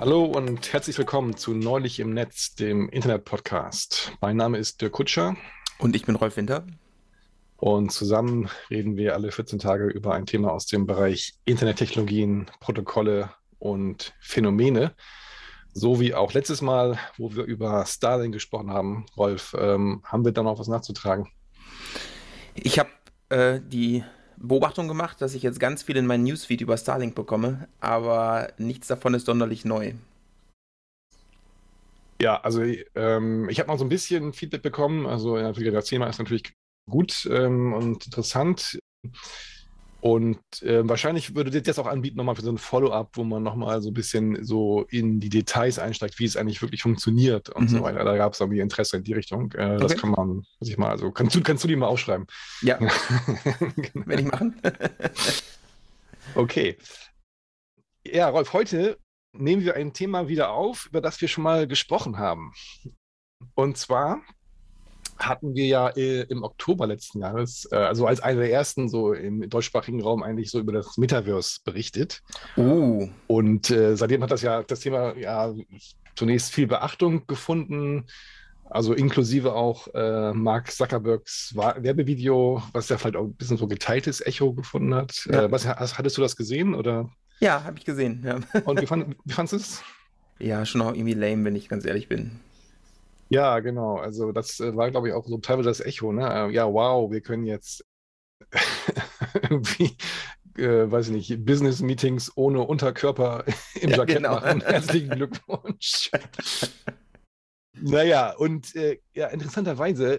Hallo und herzlich willkommen zu Neulich im Netz, dem Internet-Podcast. Mein Name ist Dirk Kutscher. Und ich bin Rolf Winter. Und zusammen reden wir alle 14 Tage über ein Thema aus dem Bereich Internettechnologien, Protokolle und Phänomene. So wie auch letztes Mal, wo wir über Starlink gesprochen haben. Rolf, ähm, haben wir da noch was nachzutragen? Ich habe äh, die Beobachtung gemacht, dass ich jetzt ganz viel in meinen Newsfeed über Starlink bekomme, aber nichts davon ist sonderlich neu. Ja, also ähm, ich habe mal so ein bisschen Feedback bekommen. Also ja, das Thema ist natürlich gut ähm, und interessant. Und äh, wahrscheinlich würde das jetzt auch anbieten, nochmal für so ein Follow-up, wo man nochmal so ein bisschen so in die Details einsteigt, wie es eigentlich wirklich funktioniert und mhm. so weiter. Da gab es irgendwie Interesse in die Richtung. Äh, okay. Das kann man, muss ich mal, also kannst du, kannst du die mal aufschreiben? Ja. genau. Werde ich machen. okay. Ja, Rolf, heute nehmen wir ein Thema wieder auf, über das wir schon mal gesprochen haben. Und zwar hatten wir ja äh, im Oktober letzten Jahres, äh, also als einer der ersten so im deutschsprachigen Raum eigentlich so über das Metaverse berichtet. Uh. Und äh, seitdem hat das ja das Thema ja zunächst viel Beachtung gefunden. Also inklusive auch äh, Mark Zuckerbergs Werbevideo, was ja vielleicht auch ein bisschen so geteiltes Echo gefunden hat. Ja. Äh, was, hattest du das gesehen? Oder? Ja, habe ich gesehen. Ja. Und wie, fand, wie fandest du es? Ja, schon auch irgendwie lame, wenn ich ganz ehrlich bin. Ja, genau. Also das äh, war, glaube ich, auch so teilweise das Echo. Ne? Äh, ja, wow, wir können jetzt irgendwie, äh, weiß ich nicht, Business-Meetings ohne Unterkörper im ja, Jackett genau. machen. Herzlichen Glückwunsch. naja, und äh, ja, interessanterweise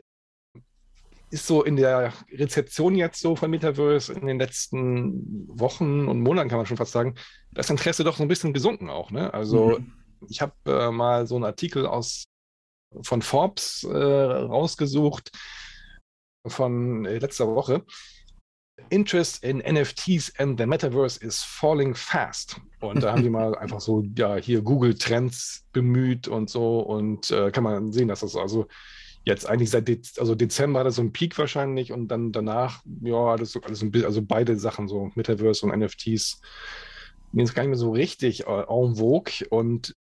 ist so in der Rezeption jetzt so von Metaverse in den letzten Wochen und Monaten, kann man schon fast sagen, das Interesse doch so ein bisschen gesunken auch. Ne? Also mhm. ich habe äh, mal so einen Artikel aus von Forbes äh, rausgesucht von äh, letzter Woche. Interest in NFTs and the Metaverse is falling fast. Und da haben die mal einfach so, ja, hier Google Trends bemüht und so. Und äh, kann man sehen, dass das also jetzt eigentlich seit Dez also Dezember hat das so einen Peak wahrscheinlich und dann danach, ja, das ist alles ein bisschen, also beide Sachen, so Metaverse und NFTs, mir ist gar nicht mehr so richtig äh, en vogue. Und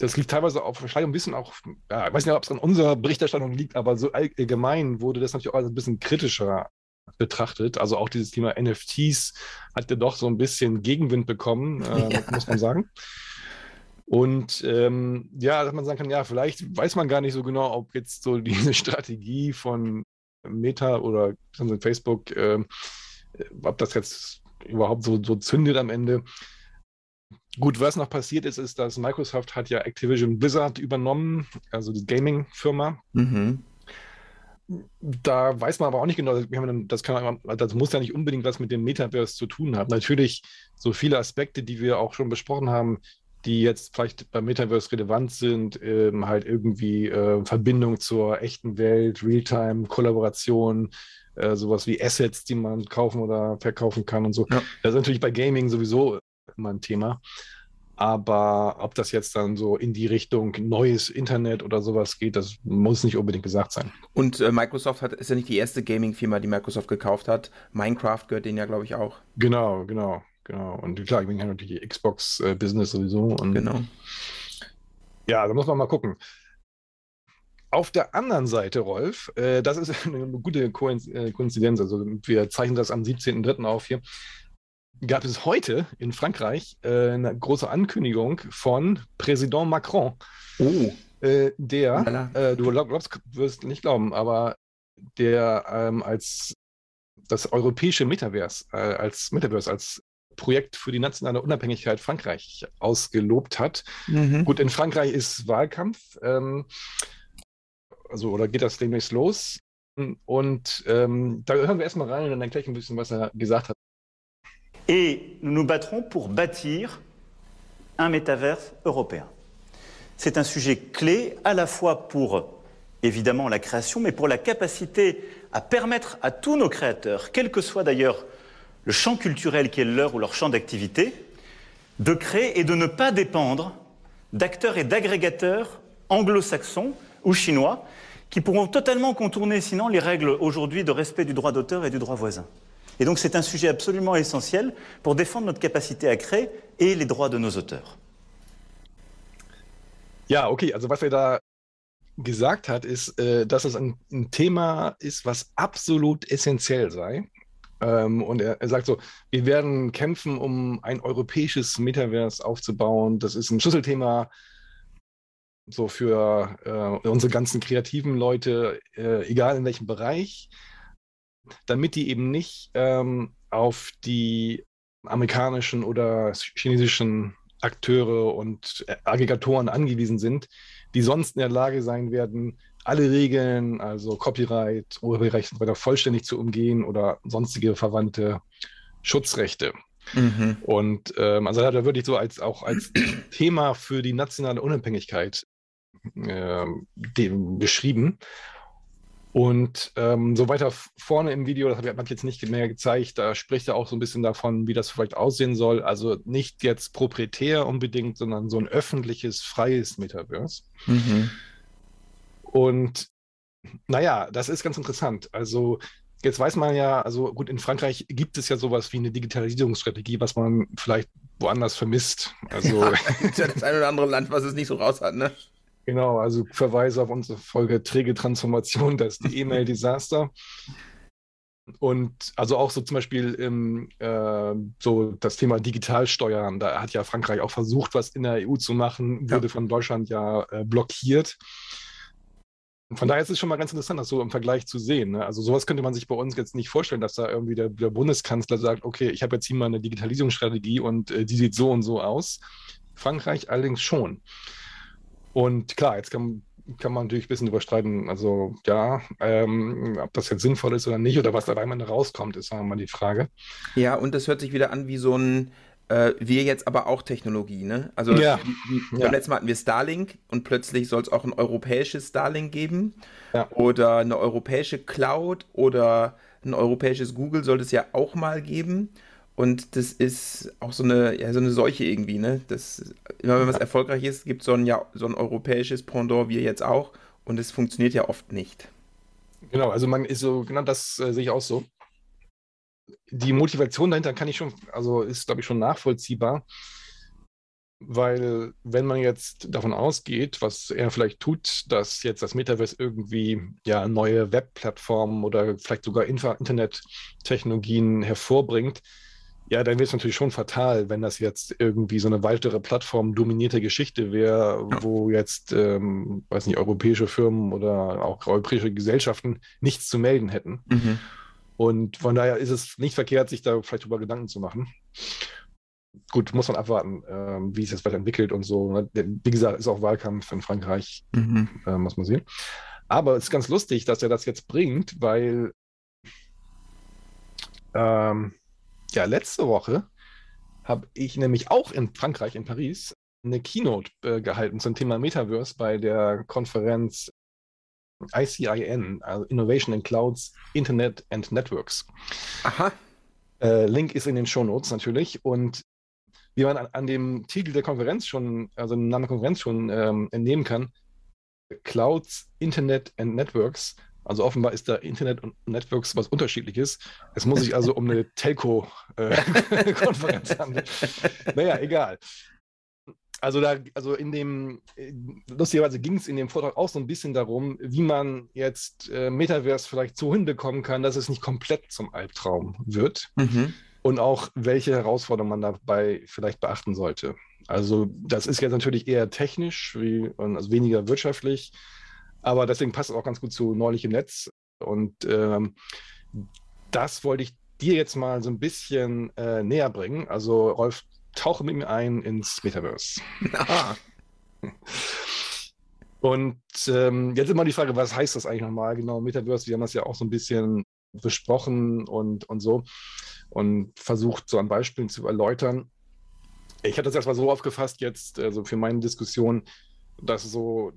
das liegt teilweise auch vielleicht ein bisschen auch, ja, ich weiß nicht, ob es an unserer Berichterstattung liegt, aber so allgemein wurde das natürlich auch ein bisschen kritischer betrachtet. Also auch dieses Thema NFTs hat ja doch so ein bisschen Gegenwind bekommen, äh, ja. muss man sagen. Und ähm, ja, dass man sagen kann, ja, vielleicht weiß man gar nicht so genau, ob jetzt so diese Strategie von Meta oder Facebook, äh, ob das jetzt überhaupt so, so zündet am Ende. Gut, was noch passiert ist, ist, dass Microsoft hat ja Activision Blizzard übernommen, also die Gaming-Firma. Mhm. Da weiß man aber auch nicht genau, das, kann, das muss ja nicht unbedingt was mit dem Metaverse zu tun haben. Natürlich so viele Aspekte, die wir auch schon besprochen haben, die jetzt vielleicht beim Metaverse relevant sind, ähm, halt irgendwie äh, Verbindung zur echten Welt, Realtime, Kollaboration, äh, sowas wie Assets, die man kaufen oder verkaufen kann und so. Ja. Das ist natürlich bei Gaming sowieso immer ein Thema. Aber ob das jetzt dann so in die Richtung neues Internet oder sowas geht, das muss nicht unbedingt gesagt sein. Und äh, Microsoft hat, ist ja nicht die erste Gaming-Firma, die Microsoft gekauft hat. Minecraft gehört denen ja, glaube ich, auch. Genau, genau, genau. Und klar, ich bin ja natürlich die Xbox-Business sowieso. Und genau. Ja, da muss man mal gucken. Auf der anderen Seite, Rolf, äh, das ist eine gute äh, Koinzidenz. Also wir zeichnen das am 17.03. auf hier gab es heute in Frankreich äh, eine große Ankündigung von Präsident Macron. Oh. Äh, der, äh, du glaubst, wirst nicht glauben, aber der ähm, als das europäische Metaverse, äh, als Metaverse, als Projekt für die nationale Unabhängigkeit Frankreich ausgelobt hat. Mhm. Gut, in Frankreich ist Wahlkampf, ähm, also oder geht das demnächst los? Und ähm, da hören wir erstmal rein und dann gleich ein bisschen, was er gesagt hat. Et nous nous battrons pour bâtir un métaverse européen. C'est un sujet clé à la fois pour évidemment la création, mais pour la capacité à permettre à tous nos créateurs, quel que soit d'ailleurs le champ culturel qui est leur ou leur champ d'activité, de créer et de ne pas dépendre d'acteurs et d'agrégateurs anglo-saxons ou chinois qui pourront totalement contourner sinon les règles aujourd'hui de respect du droit d'auteur et du droit voisin. Et donc c'est un sujet absolument essentiel pour défendre notre capacité à créer et les droits de nos auteurs. Ja, okay, also was er da gesagt hat, ist, äh, dass es ein, Thema ist, was absolut essentiell sei. Ähm, und er, er, sagt so, wir werden kämpfen, um ein europäisches Metaverse aufzubauen. Das ist ein Schlüsselthema so für äh, unsere ganzen kreativen Leute, äh, egal in welchem Bereich, damit die eben nicht ähm, auf die amerikanischen oder chinesischen Akteure und Aggregatoren angewiesen sind, die sonst in der Lage sein werden, alle Regeln, also Copyright, Urheberrecht und so weiter, vollständig zu umgehen oder sonstige verwandte Schutzrechte. Mhm. Und ähm, also hat er wirklich so als auch als Thema für die nationale Unabhängigkeit äh, beschrieben. Und ähm, so weiter vorne im Video, das habe ich jetzt nicht mehr gezeigt, da spricht er auch so ein bisschen davon, wie das vielleicht aussehen soll. Also nicht jetzt proprietär unbedingt, sondern so ein öffentliches, freies Metaverse. Mhm. Und naja, das ist ganz interessant. Also jetzt weiß man ja, also gut, in Frankreich gibt es ja sowas wie eine Digitalisierungsstrategie, was man vielleicht woanders vermisst. Also ja, das ein oder andere Land, was es nicht so raus hat, ne? Genau, also Verweise auf unsere Folge Träge Transformation, das ist die E-Mail-Desaster. Und also auch so zum Beispiel im, äh, so das Thema Digitalsteuern, da hat ja Frankreich auch versucht, was in der EU zu machen, wurde ja. von Deutschland ja äh, blockiert. Von daher ist es schon mal ganz interessant, das so im Vergleich zu sehen. Ne? Also sowas könnte man sich bei uns jetzt nicht vorstellen, dass da irgendwie der, der Bundeskanzler sagt, okay, ich habe jetzt hier mal eine Digitalisierungsstrategie und äh, die sieht so und so aus. Frankreich allerdings schon. Und klar, jetzt kann, kann man natürlich ein bisschen überstreiten, also ja, ähm, ob das jetzt sinnvoll ist oder nicht oder was dabei mal rauskommt, ist mal die Frage. Ja, und das hört sich wieder an wie so ein äh, wir jetzt aber auch Technologie, ne? Also ja. beim ja. letzten Mal hatten wir Starlink und plötzlich soll es auch ein europäisches Starlink geben ja. oder eine europäische Cloud oder ein europäisches Google soll es ja auch mal geben. Und das ist auch so eine, ja, so eine Seuche irgendwie, ne? Das, immer wenn was erfolgreich ist, gibt so es ja, so ein europäisches Pendant, wir jetzt auch. Und es funktioniert ja oft nicht. Genau, also man ist so, genau das äh, sehe ich auch so. Die Motivation dahinter kann ich schon, also ist, glaube ich, schon nachvollziehbar. Weil, wenn man jetzt davon ausgeht, was er vielleicht tut, dass jetzt das Metaverse irgendwie ja neue Webplattformen oder vielleicht sogar Internettechnologien hervorbringt, ja, dann wäre es natürlich schon fatal, wenn das jetzt irgendwie so eine weitere Plattform dominierte Geschichte wäre, ja. wo jetzt, ähm, weiß nicht, europäische Firmen oder auch europäische Gesellschaften nichts zu melden hätten. Mhm. Und von daher ist es nicht verkehrt, sich da vielleicht drüber Gedanken zu machen. Gut, muss man abwarten, ähm, wie es jetzt weiterentwickelt und so. Ne? Wie gesagt, ist auch Wahlkampf in Frankreich, mhm. äh, muss man sehen. Aber es ist ganz lustig, dass er das jetzt bringt, weil ähm, ja, letzte Woche habe ich nämlich auch in Frankreich, in Paris, eine Keynote äh, gehalten zum Thema Metaverse bei der Konferenz ICIN, also Innovation in Clouds, Internet and Networks. Aha. Äh, Link ist in den Show Notes natürlich. Und wie man an, an, dem Titel der Konferenz schon, also im Namen der Konferenz schon ähm, entnehmen kann, Clouds, Internet and Networks also offenbar ist da Internet und Networks was unterschiedliches. Es muss sich also um eine Telco-Konferenz äh, handeln. Naja, egal. Also da, also in dem, lustigerweise ging es in dem Vortrag auch so ein bisschen darum, wie man jetzt äh, Metaverse vielleicht so hinbekommen kann, dass es nicht komplett zum Albtraum wird. Mhm. Und auch welche Herausforderungen man dabei vielleicht beachten sollte. Also das ist jetzt natürlich eher technisch, wie, also weniger wirtschaftlich. Aber deswegen passt es auch ganz gut zu neulich im Netz. Und ähm, das wollte ich dir jetzt mal so ein bisschen äh, näher bringen. Also, Rolf, tauche mit mir ein ins Metaverse. Und ähm, jetzt immer die Frage, was heißt das eigentlich nochmal genau Metaverse? Wir haben das ja auch so ein bisschen besprochen und, und so und versucht, so an Beispielen zu erläutern. Ich habe das erstmal so aufgefasst jetzt, also für meine Diskussion, dass so,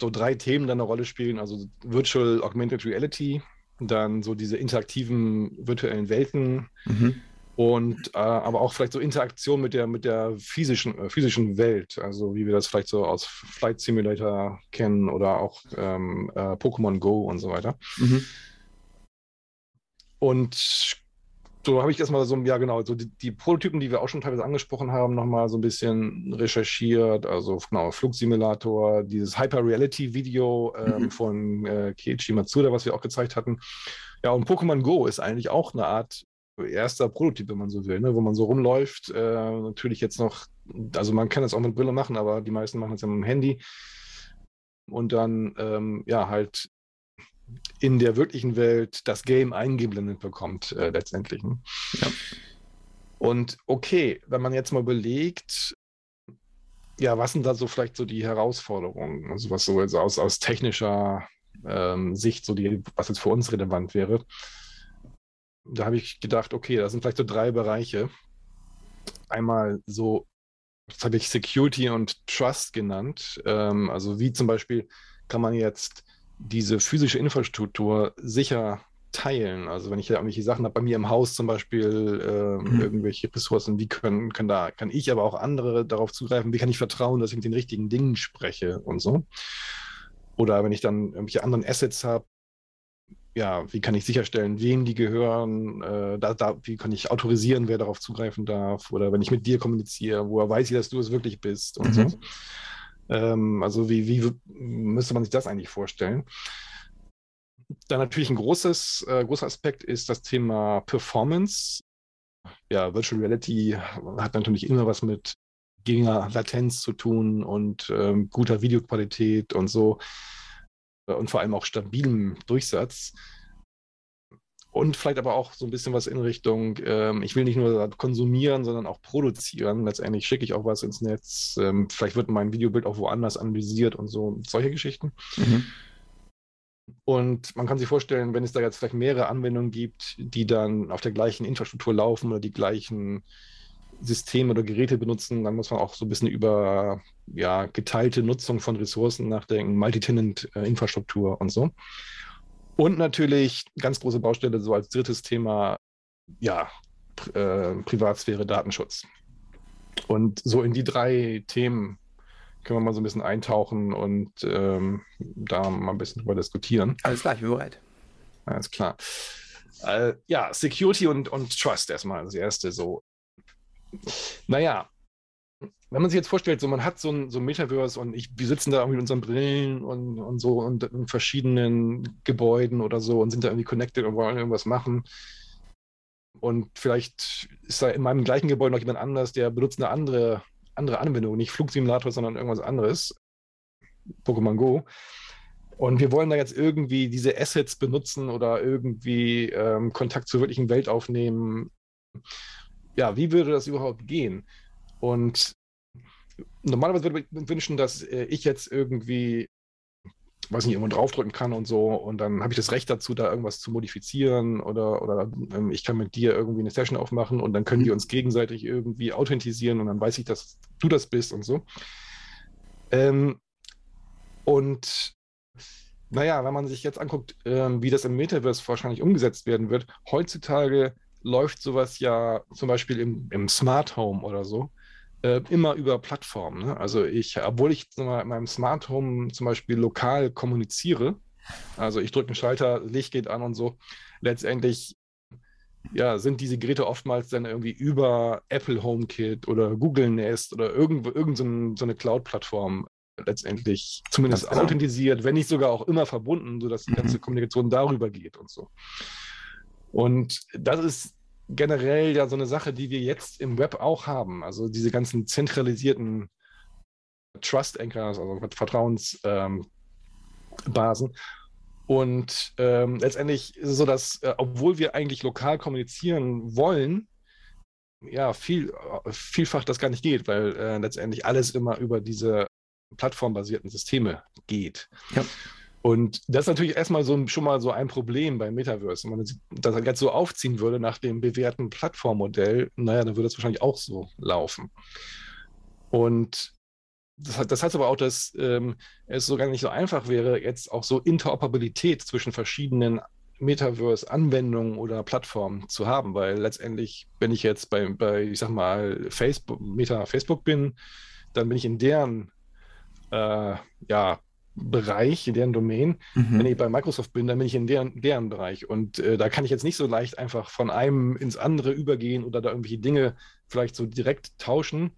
so, drei Themen dann eine Rolle spielen, also Virtual Augmented Reality, dann so diese interaktiven virtuellen Welten mhm. und äh, aber auch vielleicht so Interaktion mit der, mit der physischen, äh, physischen Welt, also wie wir das vielleicht so aus Flight Simulator kennen oder auch ähm, äh, Pokémon Go und so weiter. Mhm. Und so habe ich erstmal so, ja genau, so die, die, Prototypen, die wir auch schon teilweise angesprochen haben, nochmal so ein bisschen recherchiert. Also genau, Flugsimulator, dieses Hyper-Reality-Video ähm, mhm. von äh, Keiichi Matsuda, was wir auch gezeigt hatten. Ja, und Pokémon Go ist eigentlich auch eine Art erster Prototyp, wenn man so will, ne? wo man so rumläuft. Äh, natürlich jetzt noch, also man kann das auch mit Brille machen, aber die meisten machen es ja mit dem Handy. Und dann, ähm, ja, halt in der wirklichen Welt das Game eingeblendet bekommt, äh, letztendlich. Ne? Ja. Und okay, wenn man jetzt mal überlegt, ja, was sind da so vielleicht so die Herausforderungen, also was so jetzt aus, aus technischer ähm, Sicht, so die, was jetzt für uns relevant wäre, da habe ich gedacht, okay, das sind vielleicht so drei Bereiche. Einmal so, das habe ich Security und Trust genannt. Ähm, also wie zum Beispiel kann man jetzt diese physische Infrastruktur sicher teilen. Also wenn ich da irgendwelche Sachen habe, bei mir im Haus zum Beispiel äh, mhm. irgendwelche Ressourcen, wie können, können da, kann ich aber auch andere darauf zugreifen, wie kann ich vertrauen, dass ich mit den richtigen Dingen spreche und so. Oder wenn ich dann irgendwelche anderen Assets habe, ja, wie kann ich sicherstellen, wem die gehören, äh, da, da, wie kann ich autorisieren, wer darauf zugreifen darf, oder wenn ich mit dir kommuniziere, woher weiß ich, dass du es wirklich bist und mhm. so. Ähm, also wie, wie müsste man sich das eigentlich vorstellen? Dann natürlich ein großes, äh, großer Aspekt ist das Thema Performance. Ja, Virtual Reality hat natürlich immer was mit geringer Latenz zu tun und ähm, guter Videoqualität und so. Und vor allem auch stabilem Durchsatz. Und vielleicht aber auch so ein bisschen was in Richtung, ähm, ich will nicht nur konsumieren, sondern auch produzieren. Letztendlich schicke ich auch was ins Netz. Ähm, vielleicht wird mein Videobild auch woanders analysiert und so, solche Geschichten. Mhm. Und man kann sich vorstellen, wenn es da jetzt vielleicht mehrere Anwendungen gibt, die dann auf der gleichen Infrastruktur laufen oder die gleichen Systeme oder Geräte benutzen, dann muss man auch so ein bisschen über ja, geteilte Nutzung von Ressourcen nachdenken, Multitenant-Infrastruktur und so. Und natürlich ganz große Baustelle, so als drittes Thema, ja, äh, Privatsphäre, Datenschutz. Und so in die drei Themen können wir mal so ein bisschen eintauchen und ähm, da mal ein bisschen drüber diskutieren. Alles klar, ich bin bereit. Alles klar. Äh, ja, Security und, und Trust erstmal das erste so. Naja, wenn man sich jetzt vorstellt, so man hat so ein, so ein Metaverse und ich, wir sitzen da irgendwie mit unseren Brillen und, und so und in verschiedenen Gebäuden oder so und sind da irgendwie connected und wollen irgendwas machen. Und vielleicht ist da in meinem gleichen Gebäude noch jemand anders, der benutzt eine andere, andere Anwendung, nicht Flugsimulator, sondern irgendwas anderes. Pokémon Go. Und wir wollen da jetzt irgendwie diese Assets benutzen oder irgendwie ähm, Kontakt zur wirklichen Welt aufnehmen. Ja, wie würde das überhaupt gehen? Und normalerweise würde ich mir wünschen, dass äh, ich jetzt irgendwie, weiß nicht, irgendwo draufdrücken kann und so und dann habe ich das Recht dazu, da irgendwas zu modifizieren oder, oder ähm, ich kann mit dir irgendwie eine Session aufmachen und dann können mhm. wir uns gegenseitig irgendwie authentisieren und dann weiß ich, dass du das bist und so. Ähm, und naja, wenn man sich jetzt anguckt, ähm, wie das im Metaverse wahrscheinlich umgesetzt werden wird, heutzutage läuft sowas ja zum Beispiel im, im Smart Home oder so äh, immer über Plattformen. Ne? Also ich, obwohl ich in meinem Smart Home zum Beispiel lokal kommuniziere, also ich drücke einen Schalter, Licht geht an und so, letztendlich ja, sind diese Geräte oftmals dann irgendwie über Apple HomeKit oder Google Nest oder irgendwo irgend so, ein, so eine Cloud-Plattform letztendlich zumindest genau. authentisiert, wenn nicht sogar auch immer verbunden, sodass die mhm. ganze Kommunikation darüber geht und so. Und das ist generell ja so eine Sache, die wir jetzt im Web auch haben. Also diese ganzen zentralisierten Trust Anchors, also Vertrauensbasen. Ähm, und ähm, letztendlich ist es so, dass, äh, obwohl wir eigentlich lokal kommunizieren wollen, ja, viel, vielfach das gar nicht geht, weil äh, letztendlich alles immer über diese plattformbasierten Systeme geht. Ja. Und das ist natürlich erstmal so, schon mal so ein Problem beim Metaverse. Wenn man das jetzt so aufziehen würde nach dem bewährten Plattformmodell, naja, dann würde das wahrscheinlich auch so laufen. Und das, das heißt aber auch, dass ähm, es sogar nicht so einfach wäre, jetzt auch so Interoperabilität zwischen verschiedenen Metaverse-Anwendungen oder Plattformen zu haben, weil letztendlich, wenn ich jetzt bei, bei ich sag mal, Facebook, Meta Facebook bin, dann bin ich in deren äh, ja, Bereich, in deren Domain. Mhm. Wenn ich bei Microsoft bin, dann bin ich in deren, deren Bereich. Und äh, da kann ich jetzt nicht so leicht einfach von einem ins andere übergehen oder da irgendwelche Dinge vielleicht so direkt tauschen.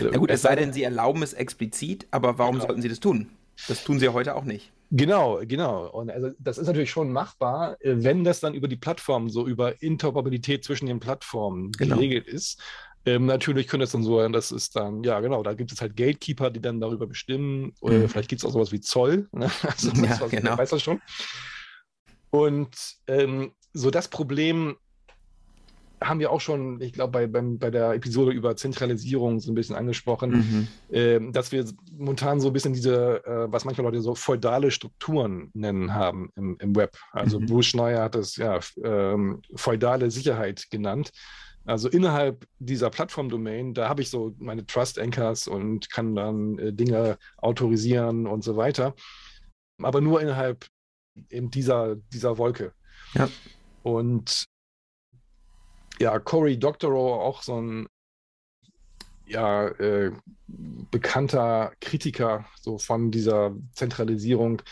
Na gut, es sei denn, Sie erlauben es explizit, aber warum genau. sollten Sie das tun? Das tun Sie ja heute auch nicht. Genau, genau. Und also das ist natürlich schon machbar, äh, wenn das dann über die Plattform, so über Interoperabilität zwischen den Plattformen genau. geregelt ist. Ähm, natürlich könnte es dann so sein, dass es dann, ja genau, da gibt es halt Gatekeeper, die dann darüber bestimmen. Oder mhm. vielleicht gibt es auch sowas wie Zoll. Ne? Also, ja, was, genau. weiß das schon. Und ähm, so das Problem haben wir auch schon, ich glaube, bei, beim, bei der Episode über Zentralisierung so ein bisschen angesprochen, mhm. äh, dass wir momentan so ein bisschen diese, äh, was manche Leute so feudale Strukturen nennen haben im, im Web. Also mhm. Bruce Schneier hat es ja ähm, feudale Sicherheit genannt. Also innerhalb dieser Plattform-Domain, da habe ich so meine Trust-Anchors und kann dann äh, Dinge autorisieren und so weiter. Aber nur innerhalb eben dieser, dieser Wolke. Ja. Und ja, Cory Doctorow, auch so ein ja, äh, bekannter Kritiker so von dieser Zentralisierung,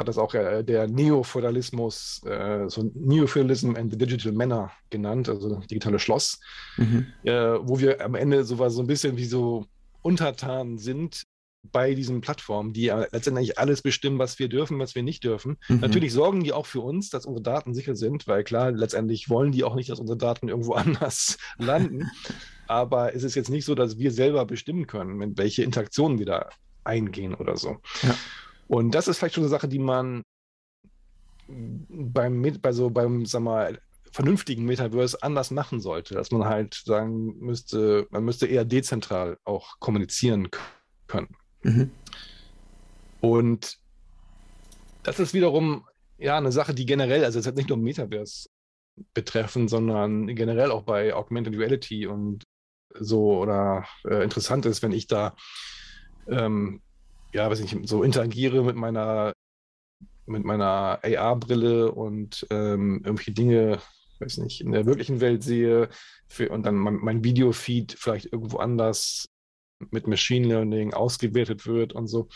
hat das auch äh, der Neofeudalismus, äh, so Neofeudalism and the Digital Manor genannt, also digitale Schloss, mhm. äh, wo wir am Ende so, so ein bisschen wie so untertan sind bei diesen Plattformen, die ja letztendlich alles bestimmen, was wir dürfen, was wir nicht dürfen. Mhm. Natürlich sorgen die auch für uns, dass unsere Daten sicher sind, weil klar, letztendlich wollen die auch nicht, dass unsere Daten irgendwo anders landen. Aber es ist jetzt nicht so, dass wir selber bestimmen können, mit welche Interaktionen wir da eingehen oder so. Ja. Und das ist vielleicht schon eine Sache, die man beim, bei so, beim, sag mal, vernünftigen Metaverse anders machen sollte, dass man halt sagen müsste, man müsste eher dezentral auch kommunizieren können. Mhm. Und das ist wiederum ja eine Sache, die generell, also es hat nicht nur Metaverse betreffen, sondern generell auch bei Augmented Reality und so oder äh, interessant ist, wenn ich da ähm, ja, weiß nicht, so interagiere mit meiner mit meiner AR-Brille und ähm, irgendwelche Dinge, weiß nicht, in der wirklichen Welt sehe für, und dann mein, mein Videofeed vielleicht irgendwo anders mit Machine Learning ausgewertet wird und so,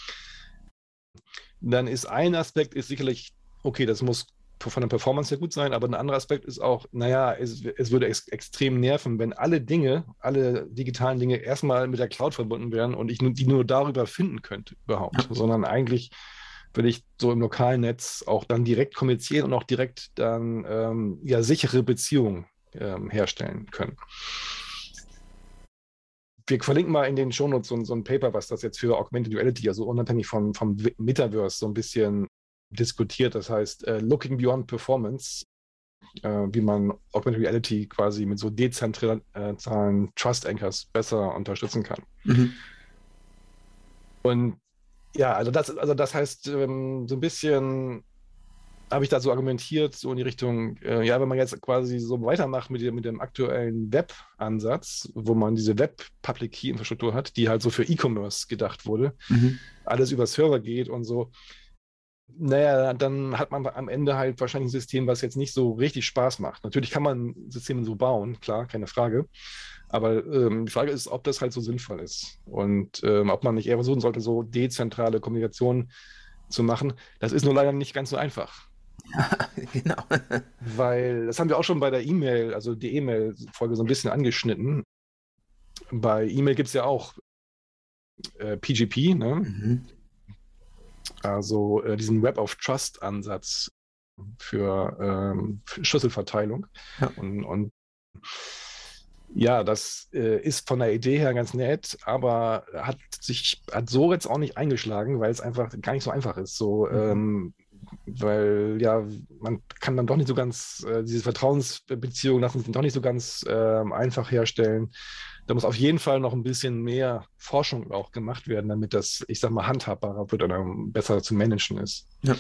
dann ist ein Aspekt ist sicherlich, okay, das muss von der Performance her gut sein, aber ein anderer Aspekt ist auch, naja, es, es würde ex extrem nerven, wenn alle Dinge, alle digitalen Dinge erstmal mit der Cloud verbunden wären und ich die nur darüber finden könnte überhaupt, ja. sondern eigentlich würde ich so im lokalen Netz auch dann direkt kommunizieren und auch direkt dann ähm, ja sichere Beziehungen ähm, herstellen können wir verlinken mal in den Shownotes so, so ein Paper, was das jetzt für Augmented Reality, also unabhängig vom, vom Metaverse, so ein bisschen diskutiert. Das heißt, uh, Looking Beyond Performance, uh, wie man Augmented Reality quasi mit so dezentralen uh, Trust Anchors besser unterstützen kann. Mhm. Und ja, also das, also das heißt, ähm, so ein bisschen habe ich da so argumentiert, so in die Richtung, äh, ja, wenn man jetzt quasi so weitermacht mit dem, mit dem aktuellen Web-Ansatz, wo man diese Web-Public-Key-Infrastruktur hat, die halt so für E-Commerce gedacht wurde, mhm. alles über Server geht und so, naja, dann hat man am Ende halt wahrscheinlich ein System, was jetzt nicht so richtig Spaß macht. Natürlich kann man Systeme so bauen, klar, keine Frage. Aber ähm, die Frage ist, ob das halt so sinnvoll ist und ähm, ob man nicht eher versuchen sollte, so dezentrale Kommunikation zu machen. Das ist nur leider nicht ganz so einfach. genau. Weil, das haben wir auch schon bei der E-Mail, also die E-Mail-Folge so ein bisschen angeschnitten. Bei E-Mail gibt es ja auch äh, PGP, ne? Mhm. Also äh, diesen Web of Trust-Ansatz für, ähm, für Schlüsselverteilung. Ja. Und, und ja, das äh, ist von der Idee her ganz nett, aber hat sich hat so jetzt auch nicht eingeschlagen, weil es einfach gar nicht so einfach ist. So mhm. ähm, weil ja, man kann dann doch nicht so ganz, äh, diese Vertrauensbeziehungen lassen sich doch nicht so ganz äh, einfach herstellen. Da muss auf jeden Fall noch ein bisschen mehr Forschung auch gemacht werden, damit das, ich sag mal, handhabbarer wird oder besser zu managen ist. Ja.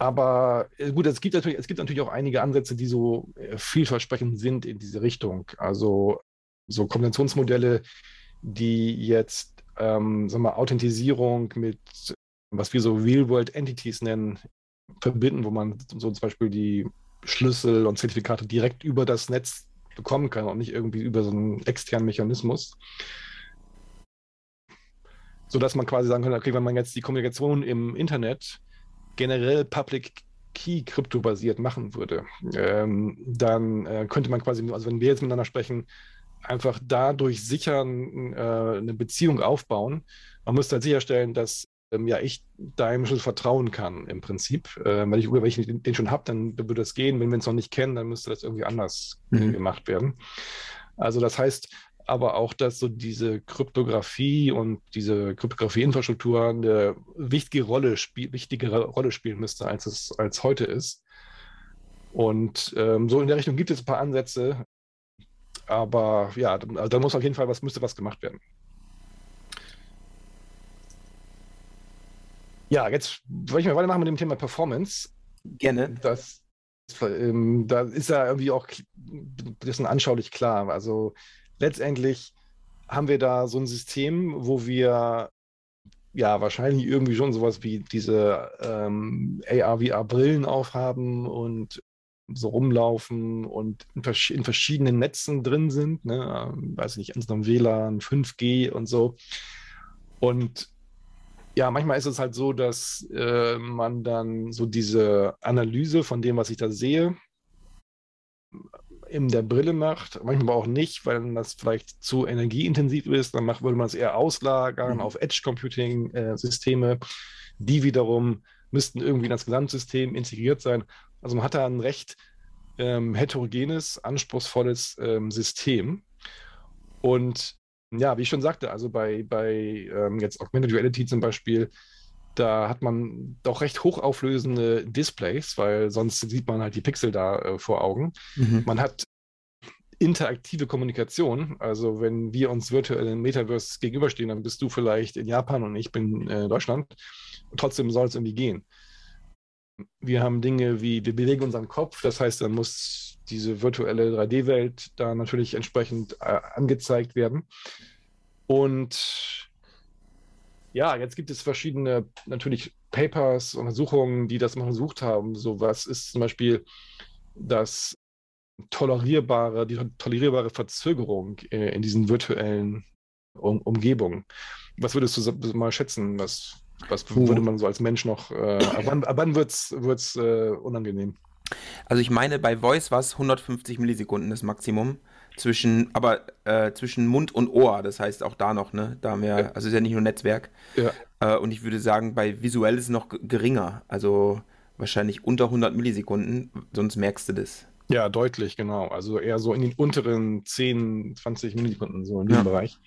Aber äh, gut, es gibt, natürlich, es gibt natürlich auch einige Ansätze, die so äh, vielversprechend sind in diese Richtung. Also so Kombinationsmodelle, die jetzt ähm, sagen wir, Authentisierung mit was wir so Real-World-Entities nennen, verbinden, wo man so zum Beispiel die Schlüssel und Zertifikate direkt über das Netz bekommen kann und nicht irgendwie über so einen externen Mechanismus. sodass man quasi sagen kann, okay, wenn man jetzt die Kommunikation im Internet generell Public Key kryptobasiert machen würde, ähm, dann äh, könnte man quasi, also wenn wir jetzt miteinander sprechen, einfach dadurch sichern, äh, eine Beziehung aufbauen. Man muss halt sicherstellen, dass ja ich deinem Schlüssel vertrauen kann im Prinzip. Äh, wenn ich, wenn ich den, den schon habe, dann würde das gehen. Wenn wir es noch nicht kennen, dann müsste das irgendwie anders mhm. gemacht werden. Also das heißt, aber auch, dass so diese Kryptographie und diese Kryptographie-Infrastruktur eine wichtige Rolle, spiel, wichtigere Rolle spielen müsste, als es als heute ist. Und ähm, so in der Richtung gibt es ein paar Ansätze, aber ja, da, da muss auf jeden Fall was, müsste was gemacht werden. Ja, jetzt wollte ich mal weitermachen mit dem Thema Performance. Gerne. Das, ähm, da ist ja irgendwie auch ein bisschen anschaulich klar. Also letztendlich haben wir da so ein System, wo wir ja wahrscheinlich irgendwie schon sowas wie diese ähm, AR-VR-Brillen aufhaben und so rumlaufen und in, vers in, verschiedenen Netzen drin sind, ne? Ähm, weiß nicht, insgesamt WLAN, 5G und so. Und ja, manchmal ist es halt so, dass äh, man dann so diese Analyse von dem, was ich da sehe, in der Brille macht, manchmal auch nicht, weil das vielleicht zu energieintensiv ist. Dann macht, würde man es eher auslagern mhm. auf Edge-Computing-Systeme. Äh, die wiederum müssten irgendwie in das Gesamtsystem integriert sein. Also man hat da ein recht ähm, heterogenes, anspruchsvolles ähm, System. Und ja, wie ich schon sagte, also bei, bei ähm, jetzt Augmented Reality zum Beispiel, da hat man doch recht hochauflösende Displays, weil sonst sieht man halt die Pixel da äh, vor Augen. Mhm. Man hat interaktive Kommunikation. Also wenn wir uns virtuell im Metaverse gegenüberstehen, dann bist du vielleicht in Japan und ich bin äh, in Deutschland. Und trotzdem soll es irgendwie gehen. Wir haben Dinge wie, wir bewegen unseren Kopf, das heißt, dann muss diese virtuelle 3D-Welt da natürlich entsprechend äh, angezeigt werden. Und ja, jetzt gibt es verschiedene natürlich Papers, Untersuchungen, die das mal untersucht haben. So was ist zum Beispiel das tolerierbare, die tolerierbare Verzögerung äh, in diesen virtuellen um Umgebungen. Was würdest du mal schätzen? Was, was würde man so als Mensch noch, äh, ab wann, wann wird es äh, unangenehm? Also ich meine, bei Voice war es 150 Millisekunden das Maximum zwischen, aber äh, zwischen Mund und Ohr, das heißt auch da noch, ne? Da haben wir, ja. also ist ja nicht nur Netzwerk. Ja. Äh, und ich würde sagen, bei visuell ist es noch geringer, also wahrscheinlich unter 100 Millisekunden, sonst merkst du das. Ja, deutlich, genau. Also eher so in den unteren 10, 20 Millisekunden, so in dem ja. Bereich.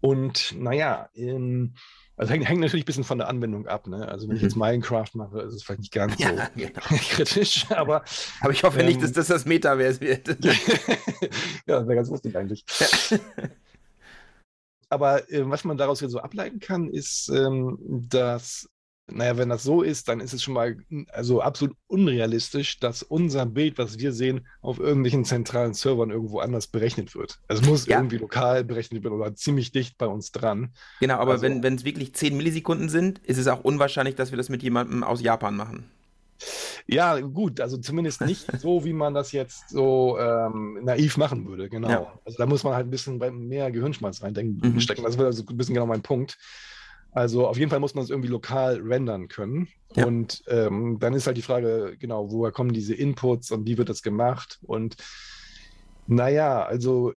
Und naja, in, also hängt, hängt, natürlich ein bisschen von der Anwendung ab. Ne? Also wenn mhm. ich jetzt Minecraft mache, ist es vielleicht nicht ganz ja, so genau. kritisch, aber. Aber ich hoffe ähm, nicht, dass das das Metaverse wird. ja, das wäre ganz lustig eigentlich. aber äh, was man daraus jetzt so ableiten kann, ist, ähm, dass naja, wenn das so ist, dann ist es schon mal also absolut unrealistisch, dass unser Bild, was wir sehen, auf irgendwelchen zentralen Servern irgendwo anders berechnet wird. Es muss ja. irgendwie lokal berechnet werden oder ziemlich dicht bei uns dran. Genau, aber also, wenn es wirklich 10 Millisekunden sind, ist es auch unwahrscheinlich, dass wir das mit jemandem aus Japan machen. Ja, gut, also zumindest nicht so, wie man das jetzt so ähm, naiv machen würde, genau. Ja. Also da muss man halt ein bisschen mehr Gehirnschmalz reinstecken. Mhm. Das wäre also ein bisschen genau mein Punkt. Also auf jeden Fall muss man es irgendwie lokal rendern können. Ja. Und ähm, dann ist halt die Frage, genau, woher kommen diese Inputs und wie wird das gemacht? Und naja, also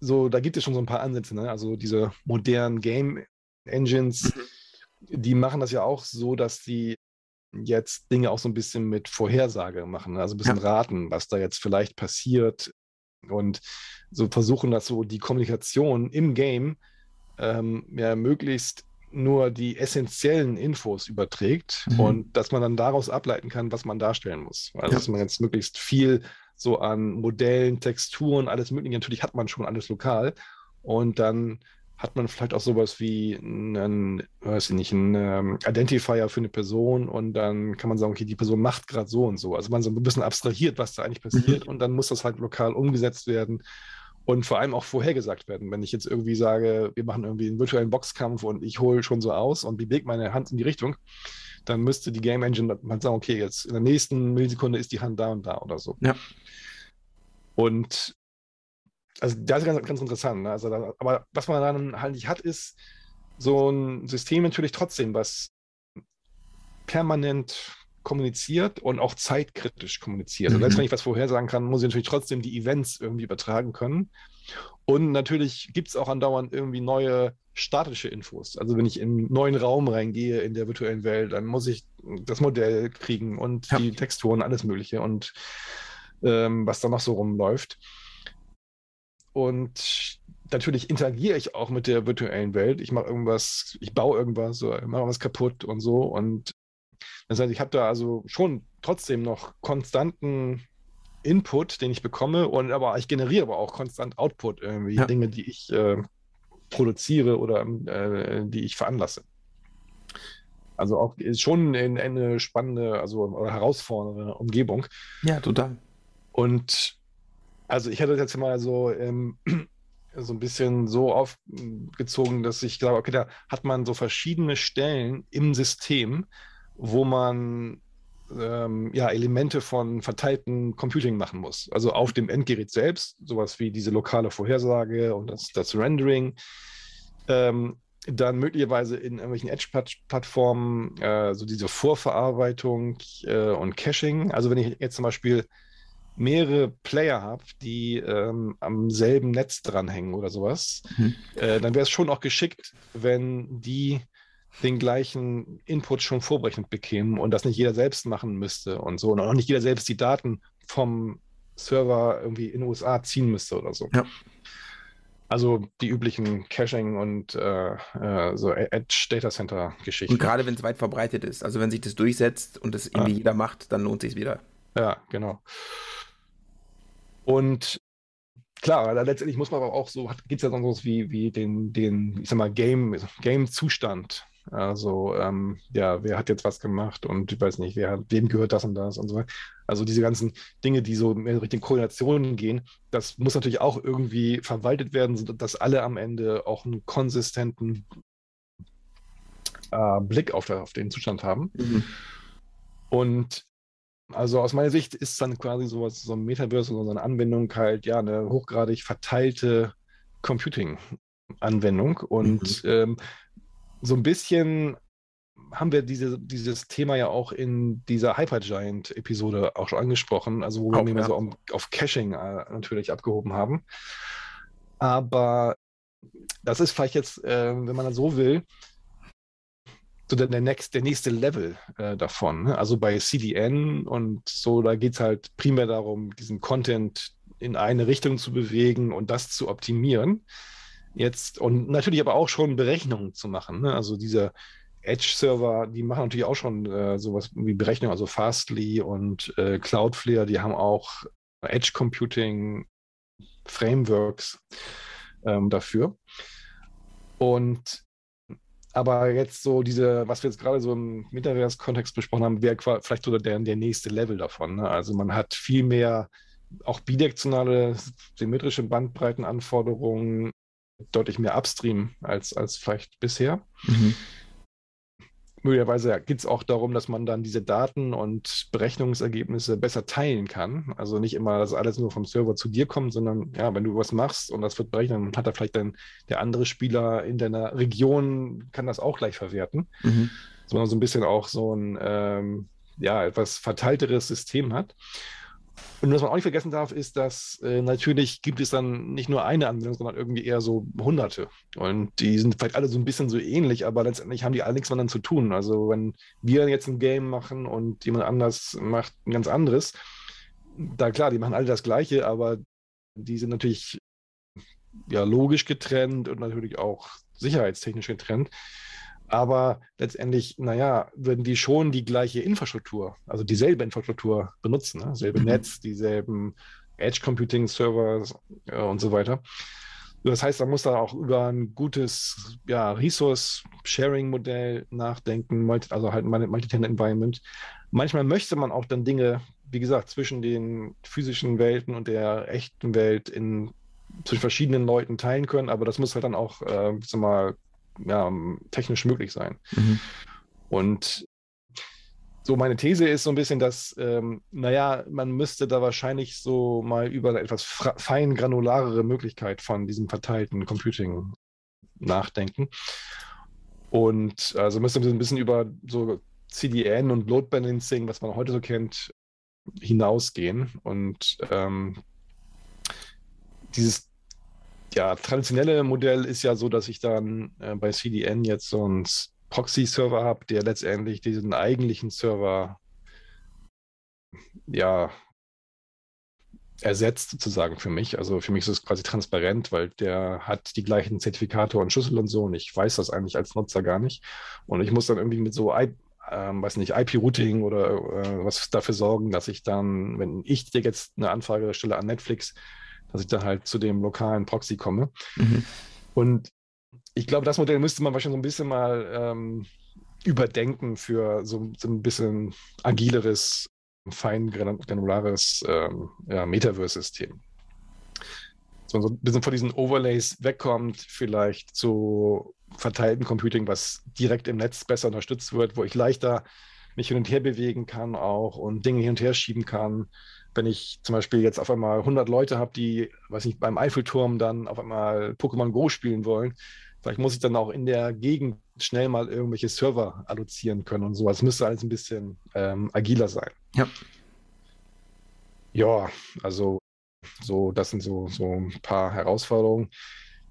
so, da gibt es schon so ein paar Ansätze, ne? Also diese modernen Game Engines, mhm. die machen das ja auch so, dass sie jetzt Dinge auch so ein bisschen mit Vorhersage machen, ne? also ein bisschen ja. raten, was da jetzt vielleicht passiert und so versuchen, dass so die Kommunikation im Game ähm, ja möglichst nur die essentiellen Infos überträgt mhm. und dass man dann daraus ableiten kann, was man darstellen muss. Also ja. dass man jetzt möglichst viel so an Modellen, Texturen, alles mögliche, natürlich hat man schon alles lokal und dann hat man vielleicht auch sowas wie einen, weiß ich nicht, einen ähm, Identifier für eine Person und dann kann man sagen, okay, die Person macht gerade so und so. Also man so ein bisschen abstrahiert, was da eigentlich passiert mhm. und dann muss das halt lokal umgesetzt werden und vor allem auch vorhergesagt werden. Wenn ich jetzt irgendwie sage, wir machen irgendwie einen virtuellen Boxkampf und ich hole schon so aus und bewege meine Hand in die Richtung, dann müsste die Game Engine mal sagen, okay, jetzt in der nächsten Millisekunde ist die Hand da und da oder so. Ja. Und also das ist ganz, ganz interessant. Ne? Also da, aber was man dann halt nicht hat, ist so ein System natürlich trotzdem, was permanent kommuniziert und auch zeitkritisch kommuniziert. Mhm. Und selbst wenn ich was vorhersagen kann, muss ich natürlich trotzdem die Events irgendwie übertragen können. Und natürlich gibt es auch andauernd irgendwie neue statische Infos. Also wenn ich in einen neuen Raum reingehe in der virtuellen Welt, dann muss ich das Modell kriegen und ja. die Texturen, alles Mögliche und ähm, was da noch so rumläuft. Und natürlich interagiere ich auch mit der virtuellen Welt. Ich mache irgendwas, ich baue irgendwas, ich mache was kaputt und so. Und das heißt, ich habe da also schon trotzdem noch konstanten Input, den ich bekomme, und aber ich generiere aber auch konstant Output, irgendwie ja. Dinge, die ich äh, produziere oder äh, die ich veranlasse. Also auch ist schon eine, eine spannende, also oder herausfordernde Umgebung. Ja, total. Und also ich hatte das jetzt mal so ähm, so ein bisschen so aufgezogen, dass ich glaube, okay, da hat man so verschiedene Stellen im System, wo man ähm, ja, Elemente von verteilten Computing machen muss. Also auf dem Endgerät selbst, sowas wie diese lokale Vorhersage und das, das Rendering. Ähm, dann möglicherweise in irgendwelchen Edge-Plattformen äh, so diese Vorverarbeitung äh, und Caching. Also wenn ich jetzt zum Beispiel mehrere Player habe, die ähm, am selben Netz dranhängen oder sowas, mhm. äh, dann wäre es schon auch geschickt, wenn die den gleichen Input schon vorberechnet bekämen und das nicht jeder selbst machen müsste und so. Und auch nicht jeder selbst die Daten vom Server irgendwie in den USA ziehen müsste oder so. Ja. Also die üblichen Caching und äh, äh, so Edge Data Center Geschichten. Und gerade wenn es weit verbreitet ist, also wenn sich das durchsetzt und das irgendwie ah. jeder macht, dann lohnt sich wieder. Ja, genau. Und klar, letztendlich muss man aber auch so, gibt es ja so was wie, wie den, den, ich sag mal, Game, Game-Zustand. Also, ähm, ja, wer hat jetzt was gemacht und ich weiß nicht, wer, wem gehört das und das und so weiter. Also diese ganzen Dinge, die so mehr Richtung Koordinationen gehen, das muss natürlich auch irgendwie verwaltet werden, sodass alle am Ende auch einen konsistenten äh, Blick auf, der, auf, den Zustand haben. Mhm. Und also aus meiner Sicht ist dann quasi sowas, so ein Metaverse oder so eine Anwendung halt, ja, eine hochgradig verteilte Computing-Anwendung. Und mhm. ähm, so ein bisschen haben wir diese, dieses Thema ja auch in dieser Hypergiant-Episode auch schon angesprochen, also wo auch, wir ja. so auf, auf Caching äh, natürlich abgehoben haben. Aber das ist vielleicht jetzt, äh, wenn man das so will, so der, der, next, der nächste Level äh, davon. Ne? Also bei CDN und so, da geht es halt primär darum, diesen Content in eine Richtung zu bewegen und das zu optimieren. Jetzt und natürlich aber auch schon Berechnungen zu machen. Ne? Also diese Edge-Server, die machen natürlich auch schon äh, sowas wie Berechnungen, also Fastly und äh, Cloudflare, die haben auch Edge Computing Frameworks ähm, dafür. Und aber jetzt so diese, was wir jetzt gerade so im Metaverse-Kontext besprochen haben, wäre vielleicht so der, der nächste Level davon. Ne? Also man hat viel mehr auch bidirektionale symmetrische Bandbreitenanforderungen, deutlich mehr upstream als, als vielleicht bisher. Mhm möglicherweise geht es auch darum, dass man dann diese Daten und Berechnungsergebnisse besser teilen kann. Also nicht immer, dass alles nur vom Server zu dir kommt, sondern ja, wenn du was machst und das wird berechnet, dann hat da vielleicht dann der andere Spieler in deiner Region, kann das auch gleich verwerten. Mhm. Man so ein bisschen auch so ein ähm, ja, etwas verteilteres System hat. Und was man auch nicht vergessen darf, ist, dass äh, natürlich gibt es dann nicht nur eine Anwendung, sondern irgendwie eher so hunderte. Und die sind vielleicht alle so ein bisschen so ähnlich, aber letztendlich haben die alle nichts miteinander zu tun. Also wenn wir jetzt ein Game machen und jemand anders macht ein ganz anderes, da klar, die machen alle das Gleiche, aber die sind natürlich ja logisch getrennt und natürlich auch sicherheitstechnisch getrennt. Aber letztendlich, naja, würden die schon die gleiche Infrastruktur, also dieselbe Infrastruktur benutzen, ne? selbe mhm. Netz, dieselben Edge Computing Servers äh, und so weiter. Das heißt, man muss da auch über ein gutes ja, Resource-Sharing-Modell nachdenken, also halt ein Multi-Tenant-Environment. Manchmal möchte man auch dann Dinge, wie gesagt, zwischen den physischen Welten und der echten Welt in zwischen verschiedenen Leuten teilen können, aber das muss halt dann auch, äh, sag mal, ja, technisch möglich sein. Mhm. Und so meine These ist so ein bisschen, dass, ähm, naja, man müsste da wahrscheinlich so mal über eine etwas fein granularere Möglichkeit von diesem verteilten Computing nachdenken. Und also müssen wir ein bisschen über so CDN und Load Balancing, was man heute so kennt, hinausgehen. Und ähm, dieses ja, traditionelle Modell ist ja so, dass ich dann äh, bei CDN jetzt so einen Proxy-Server habe, der letztendlich diesen eigentlichen Server ja ersetzt sozusagen für mich. Also für mich ist es quasi transparent, weil der hat die gleichen Zertifikate und Schlüssel und so und ich weiß das eigentlich als Nutzer gar nicht. Und ich muss dann irgendwie mit so I ähm, weiß nicht, IP-Routing oder äh, was dafür sorgen, dass ich dann, wenn ich dir jetzt eine Anfrage stelle an Netflix, dass ich dann halt zu dem lokalen Proxy komme. Mhm. Und ich glaube, das Modell müsste man wahrscheinlich so ein bisschen mal ähm, überdenken für so, so, ein bisschen agileres, fein granulares ähm, ja, Metaverse-System. Dass man so ein bisschen von diesen Overlays wegkommt, vielleicht zu verteilten Computing, was direkt im Netz besser unterstützt wird, wo ich leichter mich hin und her bewegen kann auch und Dinge hin und her schieben kann. Wenn ich zum Beispiel jetzt auf einmal 100 Leute habe, die, weiß nicht, beim Eiffelturm dann auf einmal Pokémon Go spielen wollen, vielleicht muss ich dann auch in der Gegend schnell mal irgendwelche Server allozieren können und sowas. Müsste alles ein bisschen ähm, agiler sein. Ja. Ja, also so, das sind so, so ein paar Herausforderungen.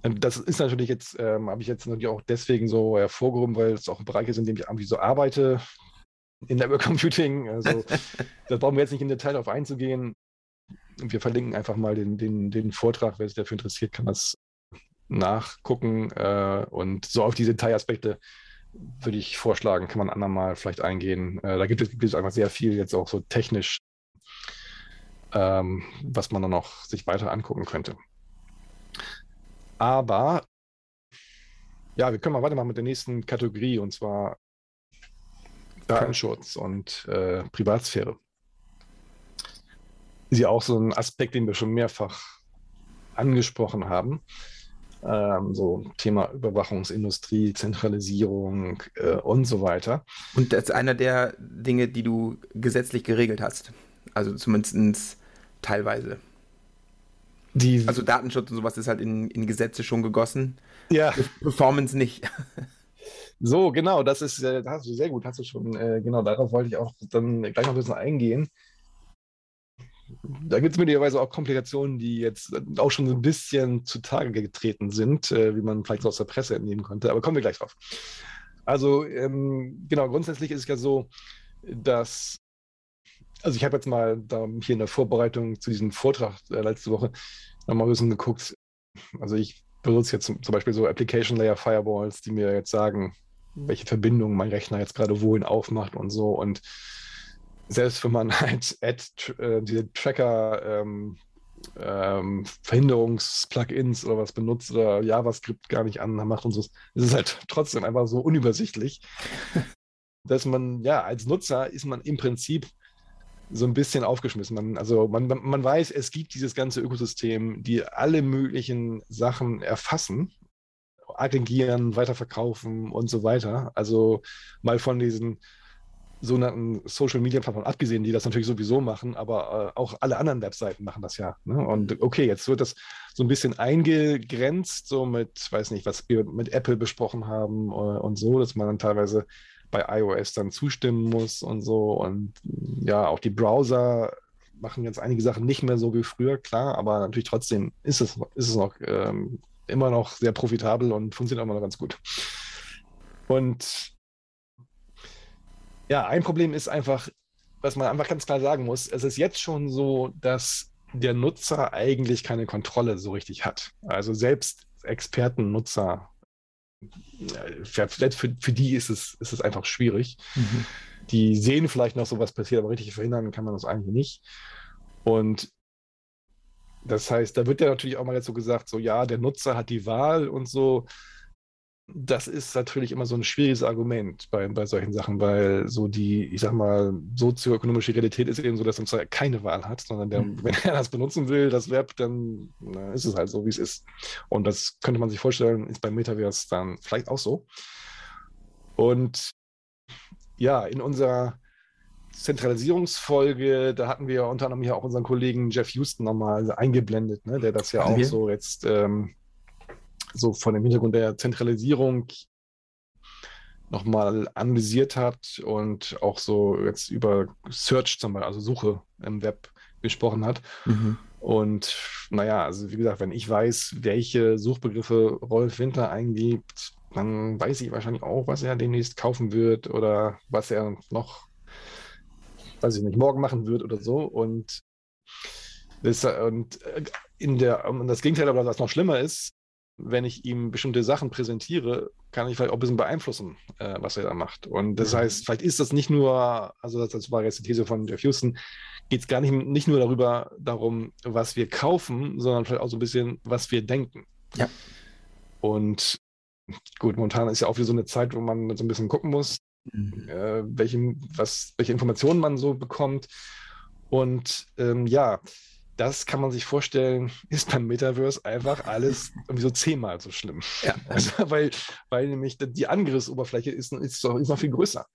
Ähm, das ist natürlich jetzt, ähm, habe ich jetzt natürlich auch deswegen so hervorgehoben, weil es auch ein Bereich ist, in dem ich irgendwie so arbeite, in Network Computing. Also da brauchen wir jetzt nicht im Detail darauf einzugehen. Wir verlinken einfach mal den, den, den Vortrag, wer sich dafür interessiert, kann das nachgucken. Äh, und so auf diese Detailaspekte würde ich vorschlagen, kann man andermal vielleicht eingehen. Äh, da gibt es, gibt es einfach sehr viel jetzt auch so technisch, ähm, was man dann noch sich weiter angucken könnte. Aber ja, wir können mal weitermachen mit der nächsten Kategorie und zwar Datenschutz und äh, Privatsphäre. Ist ja auch so ein Aspekt, den wir schon mehrfach angesprochen haben. Ähm, so Thema Überwachungsindustrie, Zentralisierung äh, und so weiter. Und das ist einer der Dinge, die du gesetzlich geregelt hast. Also zumindest teilweise. Die, also Datenschutz und sowas ist halt in, in Gesetze schon gegossen. Ja. Performance nicht. So, genau, das ist, äh, hast du sehr gut, hast du schon, äh, genau, darauf wollte ich auch dann gleich noch ein bisschen eingehen. Da gibt es möglicherweise auch Komplikationen, die jetzt auch schon ein bisschen zutage getreten sind, äh, wie man vielleicht so aus der Presse entnehmen konnte, aber kommen wir gleich drauf. Also, ähm, genau, grundsätzlich ist es ja so, dass also ich habe jetzt mal da hier in der Vorbereitung zu diesem Vortrag äh, letzte Woche nochmal ein bisschen geguckt. Also ich benutze jetzt zum, Beispiel so Application Layer Firewalls, die mir jetzt sagen, welche Verbindungen mein Rechner jetzt gerade wohin aufmacht und so. Und selbst wenn man halt Add, äh, diese Tracker ähm, ähm, Verhinderungs-Plugins oder was benutzt oder JavaScript gar nicht anmacht und so, ist es halt trotzdem einfach so unübersichtlich, dass man, ja, als Nutzer ist man im Prinzip so ein bisschen aufgeschmissen. Man, also man, man weiß, es gibt dieses ganze Ökosystem, die alle möglichen Sachen erfassen, aggregieren, weiterverkaufen und so weiter. Also mal von diesen sogenannten Social Media Plattformen abgesehen, die das natürlich sowieso machen, aber äh, auch alle anderen Webseiten machen das ja. Ne? Und okay, jetzt wird das so ein bisschen eingegrenzt, so mit, weiß nicht, was wir mit Apple besprochen haben äh, und so, dass man dann teilweise bei iOS dann zustimmen muss und so. Und ja, auch die Browser machen jetzt einige Sachen nicht mehr so wie früher, klar, aber natürlich trotzdem ist es, ist es noch ähm, immer noch sehr profitabel und funktioniert auch immer noch ganz gut. Und ja, ein Problem ist einfach, was man einfach ganz klar sagen muss, es ist jetzt schon so, dass der Nutzer eigentlich keine Kontrolle so richtig hat. Also selbst Experten-Nutzer für, für, für die ist es, ist es einfach schwierig. Mhm. Die sehen vielleicht noch so, was passiert, aber richtig verhindern kann man das eigentlich nicht. Und das heißt, da wird ja natürlich auch mal jetzt so gesagt, so ja, der Nutzer hat die Wahl und so das ist natürlich immer so ein schwieriges Argument bei, bei solchen Sachen, weil so die, ich sag mal, sozioökonomische Realität ist eben so, dass er keine Wahl hat, sondern der, mhm. wenn er das benutzen will, das Web, dann na, ist es halt so, wie es ist. Und das könnte man sich vorstellen, ist beim Metaverse dann vielleicht auch so. Und ja, in unserer Zentralisierungsfolge, da hatten wir unter anderem hier auch unseren Kollegen Jeff Houston nochmal eingeblendet, ne, der das ja auch so jetzt ähm, so von dem Hintergrund der Zentralisierung nochmal analysiert hat und auch so jetzt über Search zum Beispiel, also Suche im Web gesprochen hat. Mhm. Und naja, also wie gesagt, wenn ich weiß, welche Suchbegriffe Rolf Winter eingibt, dann weiß ich wahrscheinlich auch, was er demnächst kaufen wird oder was er noch, weiß ich nicht, morgen machen wird oder so. Und, das, und äh, in der, und das Gegenteil, aber was noch schlimmer ist, wenn ich ihm bestimmte Sachen präsentiere, kann ich vielleicht auch ein bisschen beeinflussen, äh, was er da macht. Und das mhm. heißt, vielleicht ist das nicht nur, also das war jetzt die These von Jeff Houston, geht es gar nicht, nicht nur darüber, darum, was wir kaufen, sondern vielleicht auch so ein bisschen, was wir denken. Ja. Und gut, momentan ist ja auch wieder so eine Zeit, wo man so ein bisschen gucken muss, mhm. äh, welche, was, welche Informationen man so bekommt. Und ähm, ja, das kann man sich vorstellen, ist beim Metaverse einfach alles irgendwie so zehnmal so schlimm. Ja. Also, weil, weil nämlich die Angriffsoberfläche ist, ist, ist noch viel größer.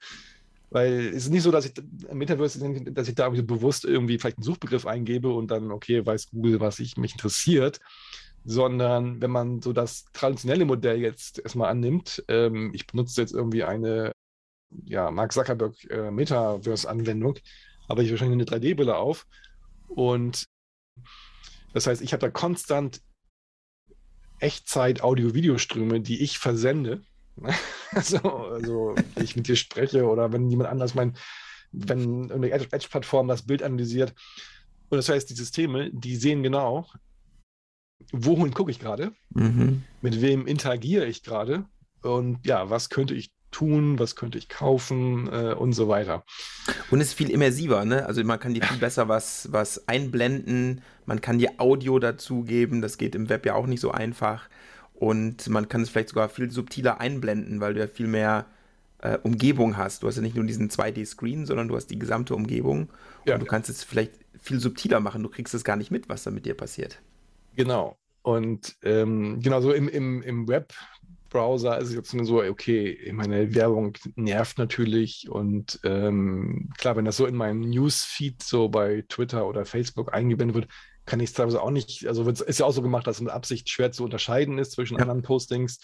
Weil es ist nicht so, dass ich im Metaverse, dass ich da bewusst irgendwie vielleicht einen Suchbegriff eingebe und dann, okay, weiß Google, was ich, mich interessiert, sondern wenn man so das traditionelle Modell jetzt erstmal annimmt, ähm, ich benutze jetzt irgendwie eine ja, Mark Zuckerberg äh, Metaverse-Anwendung, habe ich wahrscheinlich eine 3D-Brille auf und das heißt, ich habe da konstant Echtzeit-Audio-Videoströme, die ich versende. also, also ich mit dir spreche oder wenn jemand anders mein, wenn eine Edge-Plattform das Bild analysiert. Und das heißt, die Systeme, die sehen genau, wohin gucke ich gerade, mhm. mit wem interagiere ich gerade und ja, was könnte ich tun, was könnte ich kaufen äh, und so weiter. Und es ist viel immersiver, ne? Also man kann dir viel besser was, was einblenden, man kann dir Audio dazugeben, das geht im Web ja auch nicht so einfach. Und man kann es vielleicht sogar viel subtiler einblenden, weil du ja viel mehr äh, Umgebung hast. Du hast ja nicht nur diesen 2D-Screen, sondern du hast die gesamte Umgebung. Ja. Und du kannst es vielleicht viel subtiler machen. Du kriegst es gar nicht mit, was da mit dir passiert. Genau. Und ähm, genau so im, im, im Web Browser ist es jetzt nur so, okay, meine Werbung nervt natürlich und ähm, klar, wenn das so in meinem Newsfeed so bei Twitter oder Facebook eingeblendet wird, kann ich es teilweise auch nicht, also ist ja auch so gemacht, dass es mit Absicht schwer zu unterscheiden ist zwischen ja. anderen Postings.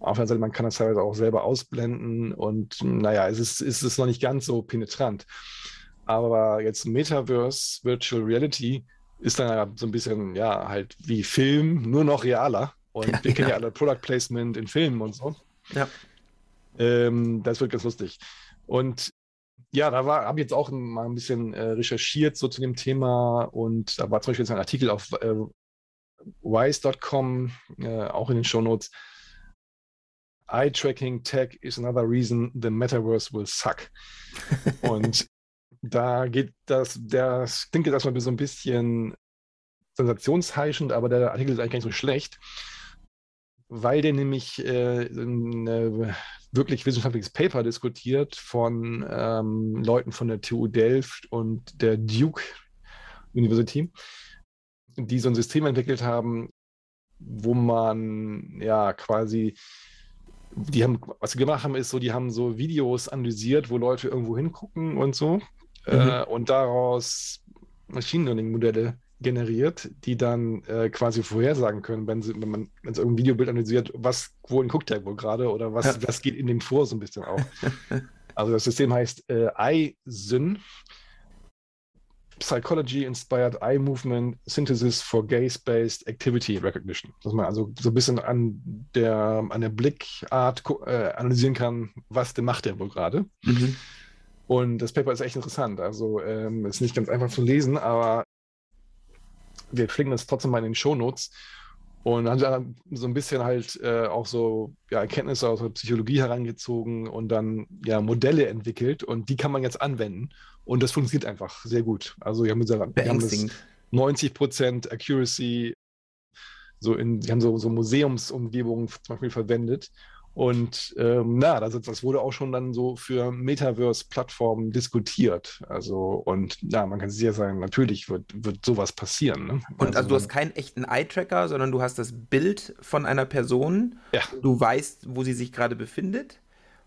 Auf der Seite, man kann das teilweise auch selber ausblenden und naja, es ist, es ist noch nicht ganz so penetrant. Aber jetzt Metaverse, Virtual Reality, ist dann so ein bisschen, ja, halt wie Film, nur noch realer. Und ja, wir kennen ja alle Product Placement in Filmen und so. Ja. Ähm, das wird ganz lustig. Und ja, da habe ich jetzt auch mal ein bisschen äh, recherchiert so zu dem Thema und da war zum Beispiel jetzt ein Artikel auf äh, wise.com, äh, auch in den Shownotes. Eye Tracking Tech is another reason the Metaverse will suck. und da geht das, der klingt jetzt erstmal so ein bisschen sensationsheischend, aber der Artikel ist eigentlich gar nicht so schlecht weil der nämlich äh, ein äh, wirklich wissenschaftliches Paper diskutiert von ähm, Leuten von der TU Delft und der Duke University, die so ein System entwickelt haben, wo man ja quasi, die haben, was sie gemacht haben, ist so, die haben so Videos analysiert, wo Leute irgendwo hingucken und so mhm. äh, und daraus Machine Learning Modelle generiert, die dann äh, quasi vorhersagen können, wenn, sie, wenn man wenn irgendein Videobild analysiert, was, wohin guckt der wohl gerade oder was, ja. was geht in dem vor, so ein bisschen auch. also das System heißt äh, iSyn, Psychology Inspired Eye Movement Synthesis for Gaze-Based Activity Recognition. Dass man also so ein bisschen an der, an der Blickart äh, analysieren kann, was denn macht der wohl gerade. Mhm. Und das Paper ist echt interessant. Also ähm, ist nicht ganz einfach zu lesen, aber wir fliegen das trotzdem mal in den Shownotes. Und haben wir so ein bisschen halt äh, auch so ja, Erkenntnisse aus der Psychologie herangezogen und dann ja Modelle entwickelt und die kann man jetzt anwenden. Und das funktioniert einfach sehr gut. Also wir haben, gesagt, wir haben das 90% Accuracy, so in, die haben so, so Museumsumgebungen zum Beispiel verwendet. Und ähm, na, das, das, wurde auch schon dann so für Metaverse-Plattformen diskutiert. Also, und ja, man kann sicher sagen, natürlich wird, wird sowas passieren. Ne? Und also, also du hast keinen echten Eye-Tracker, sondern du hast das Bild von einer Person. Ja. Du weißt, wo sie sich gerade befindet.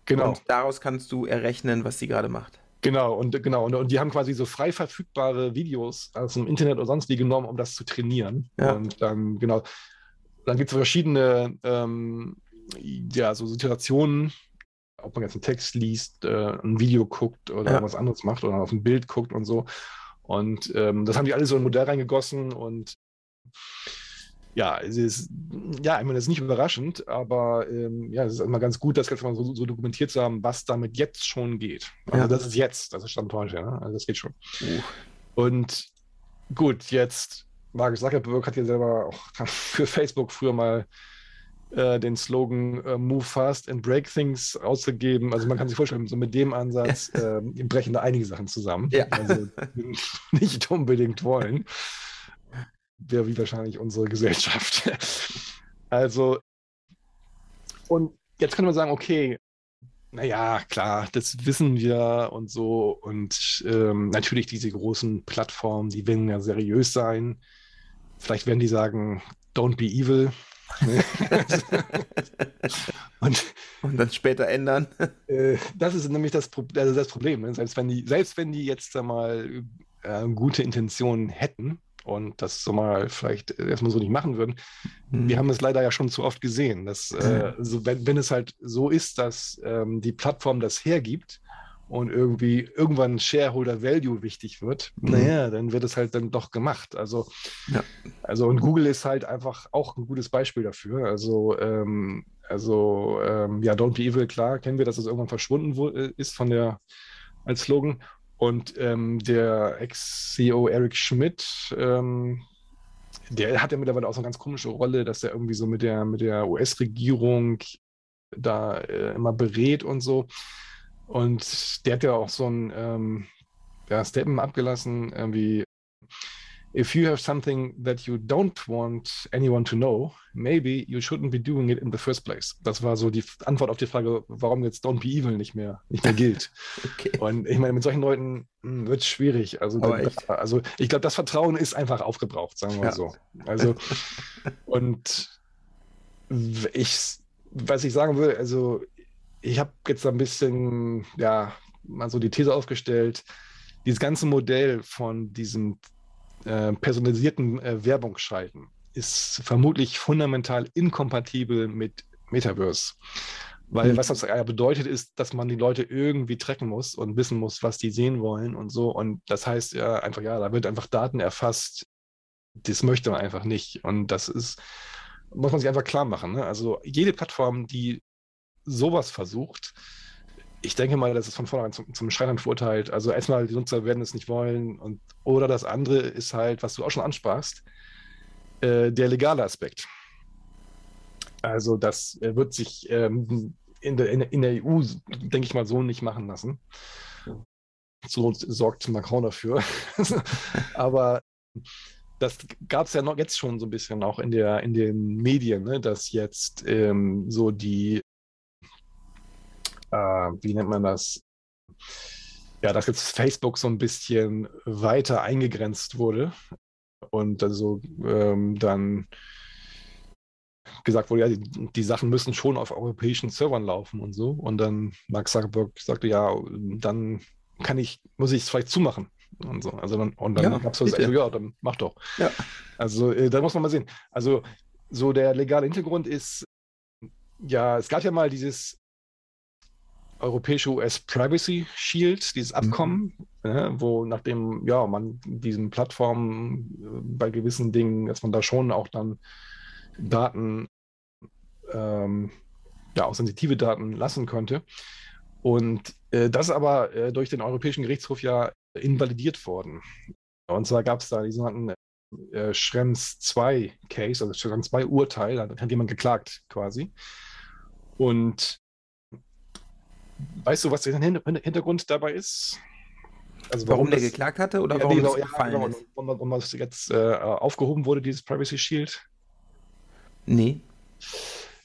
Genau. Und daraus kannst du errechnen, was sie gerade macht. Genau, und genau, und, und, die haben quasi so frei verfügbare Videos aus dem Internet oder sonst wie genommen, um das zu trainieren. Ja. Und dann, genau, dann gibt es verschiedene ähm, ja, so Situationen, ob man jetzt einen Text liest, äh, ein Video guckt oder ja. was anderes macht oder auf ein Bild guckt und so. Und ähm, das haben die alle so in ein Modell reingegossen und ja, es ist, ja, ich meine, das ist nicht überraschend, aber ähm, ja, es ist immer ganz gut, das jetzt mal so, so, dokumentiert zu haben, was damit jetzt schon geht. Also ja. das ist jetzt, das ist Stand heute, ne? also das geht schon. Uh. Und gut, jetzt, Mark Zuckerberg hat ja selber auch für Facebook früher mal äh, den Slogan äh, Move Fast and Break Things ausgegeben. Also man kann sich vorstellen, so mit dem Ansatz äh, brechen da einige Sachen zusammen. Ja. Also nicht unbedingt wollen. Wäre wie wahrscheinlich unsere Gesellschaft. also, und jetzt könnte man sagen, okay, naja, klar, das wissen wir und so. Und ähm, natürlich diese großen Plattformen, die werden ja seriös sein. Vielleicht werden die sagen, don't be evil. und, und dann später ändern. Äh, das ist nämlich das, also das Problem. Ne? Selbst, wenn die, selbst wenn die jetzt mal äh, gute Intentionen hätten und das so mal vielleicht erstmal so nicht machen würden, mhm. wir haben es leider ja schon zu oft gesehen, dass äh, so, wenn, wenn, es halt so ist, dass ähm, die Plattform das hergibt, und irgendwie irgendwann Shareholder Value wichtig wird, mhm. naja, dann wird es halt dann doch gemacht. Also, ja. also und Google ist halt einfach auch ein gutes Beispiel dafür. Also, ähm, also ähm, ja, Don't Be Evil, klar, kennen wir, dass es irgendwann verschwunden äh, ist von der als Slogan. Und ähm, der Ex-CEO Eric Schmidt, ähm, der hat ja mittlerweile auch so eine ganz komische Rolle, dass er irgendwie so mit der, mit der US-Regierung da äh, immer berät und so. Und der hat ja auch so ein ähm, ja, Statement abgelassen, irgendwie, if you have something that you don't want anyone to know, maybe you shouldn't be doing it in the first place. Das war so die Antwort auf die Frage, warum jetzt Don't Be Evil nicht mehr, nicht mehr gilt. okay. Und ich meine, mit solchen Leuten hm, wird es schwierig. Also, da, also ich glaube, das Vertrauen ist einfach aufgebraucht, sagen wir ja. so. Also, und ich, was ich sagen will, also ich habe jetzt ein bisschen, ja, mal so die These aufgestellt, dieses ganze Modell von diesem äh, personalisierten äh, Werbungsschalten ist vermutlich fundamental inkompatibel mit Metaverse. Weil mhm. was das ja bedeutet, ist, dass man die Leute irgendwie tracken muss und wissen muss, was die sehen wollen und so. Und das heißt ja einfach, ja, da wird einfach Daten erfasst. Das möchte man einfach nicht. Und das ist, muss man sich einfach klar machen. Ne? Also jede Plattform, die sowas versucht, ich denke mal, das ist von vornherein zum, zum Scheitern verurteilt. Also erstmal, die Nutzer werden es nicht wollen. Und, oder das andere ist halt, was du auch schon ansprachst, äh, der legale Aspekt. Also das äh, wird sich ähm, in, der, in, der EU, denke ich mal, so nicht machen lassen. So sorgt Macron dafür. Aber das gab es ja noch jetzt schon so ein bisschen auch in, der, in den Medien, ne, dass jetzt ähm, so die äh, wie nennt man das? Ja, dass jetzt Facebook so ein bisschen weiter eingegrenzt wurde und also ähm, dann gesagt wurde, ja, die, die, Sachen müssen schon auf europäischen Servern laufen und so. Und dann Mark Zuckerberg sagte, ja, dann kann ich, muss ich es vielleicht zumachen. Und so. Also dann, und dann ja, gab es so, also, ja, dann mach doch. Ja. Also äh, da muss man mal sehen. Also so der legale Hintergrund ist, ja, es gab ja mal dieses europäische US Privacy Shield, dieses mhm. Abkommen, mhm. äh, wo nachdem ja man diesen Plattformen äh, bei gewissen Dingen, dass man da schon auch dann Daten, ähm, ja auch sensitive Daten lassen könnte. Und äh, das ist aber äh, durch den Europäischen Gerichtshof ja invalidiert worden. Und zwar gab es da die sogenannten äh, Schrems 2 Case, also Schrems 2 Urteil, da hat jemand geklagt quasi. Und Weißt du, was der Hintergrund dabei ist? Also warum, warum der das, geklagt hatte oder ja, warum nee, das gefallen ja, ist? Warum, warum das jetzt äh, aufgehoben wurde, dieses Privacy Shield? Nee.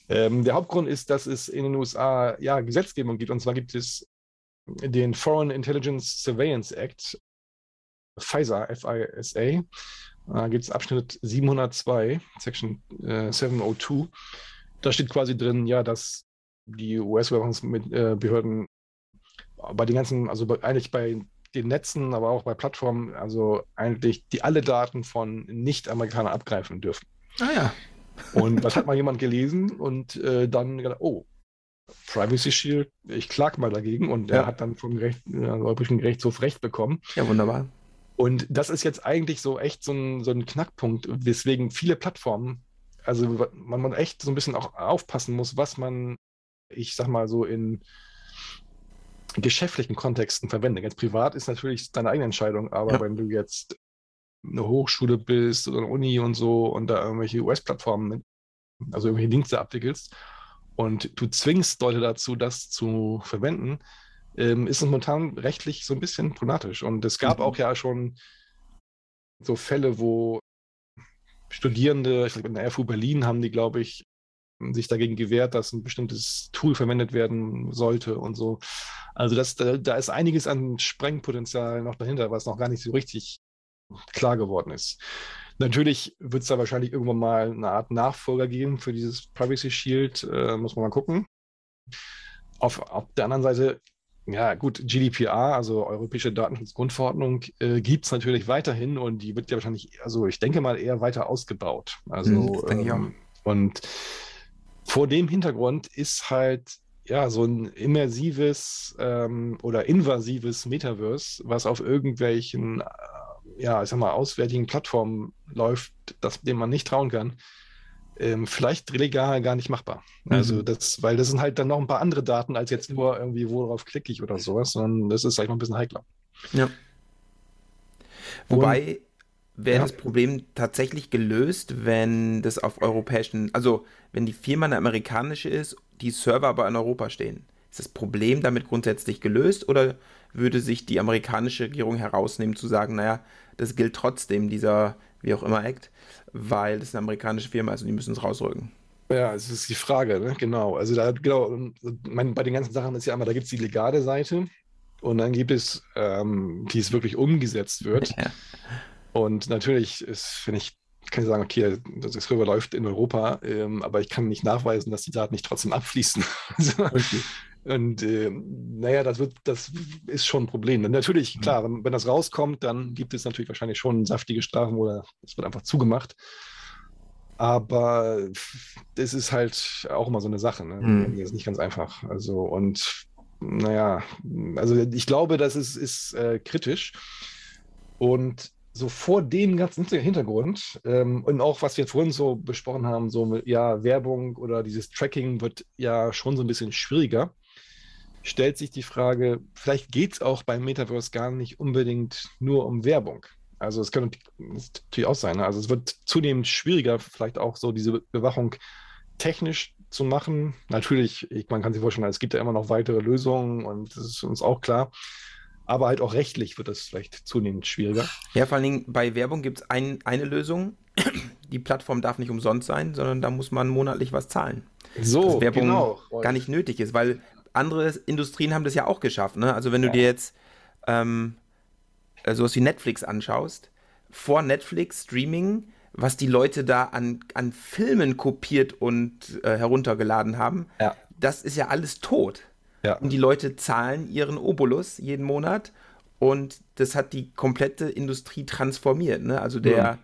Ähm, der Hauptgrund ist, dass es in den USA ja Gesetzgebung gibt. Und zwar gibt es den Foreign Intelligence Surveillance Act, FISA, F-I-S-A. Da gibt es Abschnitt 702, Section äh, 702. Da steht quasi drin, ja, dass die US-Überwachungsbehörden äh, bei den ganzen, also bei, eigentlich bei den Netzen, aber auch bei Plattformen, also eigentlich die alle Daten von Nicht-Amerikanern abgreifen dürfen. Ah ja. Und das hat mal jemand gelesen und äh, dann gedacht, oh, Privacy Shield, ich klag mal dagegen und er hat dann vom Gericht, äh, Europäischen Gerichtshof Recht bekommen. Ja, wunderbar. Und das ist jetzt eigentlich so echt so ein, so ein Knackpunkt, weswegen viele Plattformen, also man, man echt so ein bisschen auch aufpassen muss, was man, ich sag mal so in geschäftlichen Kontexten verwendet. Jetzt privat ist natürlich deine eigene Entscheidung, aber ja. wenn du jetzt eine Hochschule bist oder eine Uni und so und da irgendwelche US-Plattformen, also irgendwelche Dienste abwickelst und du zwingst Leute dazu, das zu verwenden, ähm, ist es momentan rechtlich so ein bisschen problematisch. Und es gab mhm. auch ja schon so Fälle, wo Studierende, ich glaube in der RFU Berlin haben die, glaube ich, sich dagegen gewehrt, dass ein bestimmtes Tool verwendet werden sollte und so. Also das, da, da ist einiges an Sprengpotenzial noch dahinter, was noch gar nicht so richtig klar geworden ist. Natürlich wird es da wahrscheinlich irgendwann mal eine Art Nachfolger geben für dieses Privacy Shield, äh, muss man mal gucken. Auf, auf der anderen Seite ja, gut, GDPR, also Europäische Datenschutzgrundverordnung, äh, gibt es natürlich weiterhin und die wird ja wahrscheinlich, also ich denke mal, eher weiter ausgebaut. Also, mhm, ähm, und vor dem Hintergrund ist halt ja so ein immersives ähm, oder invasives Metaverse, was auf irgendwelchen, äh, ja, ich sag mal, auswärtigen Plattformen läuft, das, dem man nicht trauen kann ähm, vielleicht legal gar nicht machbar. Also mhm. das, weil das sind halt dann noch ein paar andere Daten als jetzt nur irgendwie, worauf klicke ich oder sowas, sondern das ist einfach ein bisschen heikler. Ja. Wobei wäre ja. das Problem tatsächlich gelöst, wenn das auf europäischen, also wenn die Firma eine amerikanische ist, die Server aber in Europa stehen. Ist das Problem damit grundsätzlich gelöst oder würde sich die amerikanische Regierung herausnehmen zu sagen, naja, das gilt trotzdem, dieser wie auch immer Act, weil das eine amerikanische Firma ist und die müssen es rausrücken. Ja, es ist die Frage, ne? genau. Also da, genau, mein, bei den ganzen Sachen ist ja einmal, da gibt es die legale Seite und dann gibt es, ähm, die es wirklich umgesetzt wird. Ja. Und natürlich ist, finde ich, kann ich sagen, okay, das Server läuft in Europa, ähm, aber ich kann nicht nachweisen, dass die Daten nicht trotzdem abfließen. also, okay. Und äh, naja, das wird, das ist schon ein Problem. Und natürlich, mhm. klar, wenn, wenn, das rauskommt, dann gibt es natürlich wahrscheinlich schon saftige Strafen oder es wird einfach zugemacht. Aber das ist halt auch immer so eine Sache. Ne? Mhm. Das ist nicht ganz einfach. Also, und naja, also ich glaube, das ist, ist äh, kritisch. Und so vor dem ganzen Hintergrund ähm, und auch was wir vorhin so besprochen haben, so mit, ja, Werbung oder dieses Tracking wird ja schon so ein bisschen schwieriger stellt sich die Frage, vielleicht geht es auch beim Metaverse gar nicht unbedingt nur um Werbung. Also es kann natürlich auch sein. Ne? Also es wird zunehmend schwieriger, vielleicht auch so diese Bewachung technisch zu machen. Natürlich, ich, man kann sich vorstellen, es gibt ja immer noch weitere Lösungen und das ist uns auch klar. Aber halt auch rechtlich wird das vielleicht zunehmend schwieriger. Ja, vor allen Dingen bei Werbung gibt es ein, eine Lösung. Die Plattform darf nicht umsonst sein, sondern da muss man monatlich was zahlen. So, dass Werbung genau. gar nicht nötig ist, weil andere Industrien haben das ja auch geschafft. Ne? Also wenn du ja. dir jetzt ähm, äh, sowas wie Netflix anschaust, vor Netflix Streaming, was die Leute da an, an Filmen kopiert und äh, heruntergeladen haben, ja. das ist ja alles tot. Ja. Und die Leute zahlen ihren Obolus jeden Monat und das hat die komplette Industrie transformiert. Ne? Also der, mhm.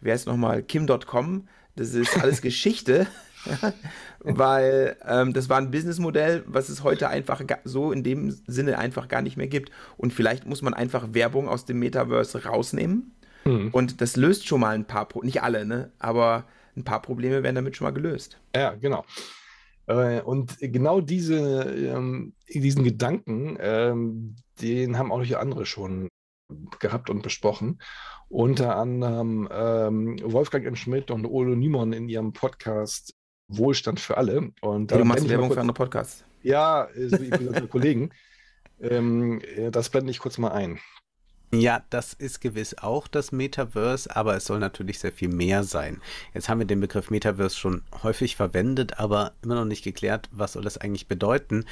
wer ist nochmal, Kim.com, das ist alles Geschichte. weil ähm, das war ein Businessmodell, was es heute einfach so in dem Sinne einfach gar nicht mehr gibt. Und vielleicht muss man einfach Werbung aus dem Metaverse rausnehmen. Mhm. Und das löst schon mal ein paar, Pro nicht alle, ne? aber ein paar Probleme werden damit schon mal gelöst. Ja, genau. Äh, und genau diese, ähm, diesen Gedanken, ähm, den haben auch andere schon gehabt und besprochen. Unter anderem ähm, Wolfgang M. Schmidt und Olo Niemann in ihrem Podcast Wohlstand für alle. Und ja, du machst Werbung kurz, für andere Podcasts. Ja, so Kollegen. Ähm, äh, das blende ich kurz mal ein. Ja, das ist gewiss auch das Metaverse, aber es soll natürlich sehr viel mehr sein. Jetzt haben wir den Begriff Metaverse schon häufig verwendet, aber immer noch nicht geklärt, was soll das eigentlich bedeuten.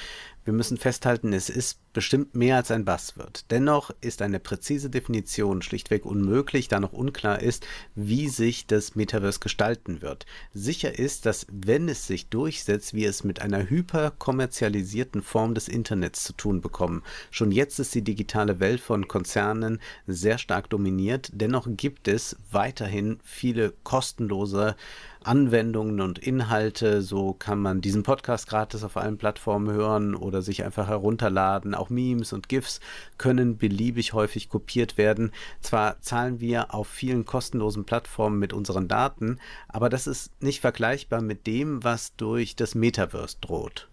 Wir müssen festhalten, es ist bestimmt mehr als ein Buzzword. Dennoch ist eine präzise Definition schlichtweg unmöglich, da noch unklar ist, wie sich das Metaverse gestalten wird. Sicher ist, dass wenn es sich durchsetzt, wir es mit einer hyperkommerzialisierten Form des Internets zu tun bekommen. Schon jetzt ist die digitale Welt von Konzernen sehr stark dominiert, dennoch gibt es weiterhin viele kostenlose Anwendungen und Inhalte. So kann man diesen Podcast gratis auf allen Plattformen hören oder sich einfach herunterladen. Auch Memes und GIFs können beliebig häufig kopiert werden. Zwar zahlen wir auf vielen kostenlosen Plattformen mit unseren Daten, aber das ist nicht vergleichbar mit dem, was durch das Metaverse droht.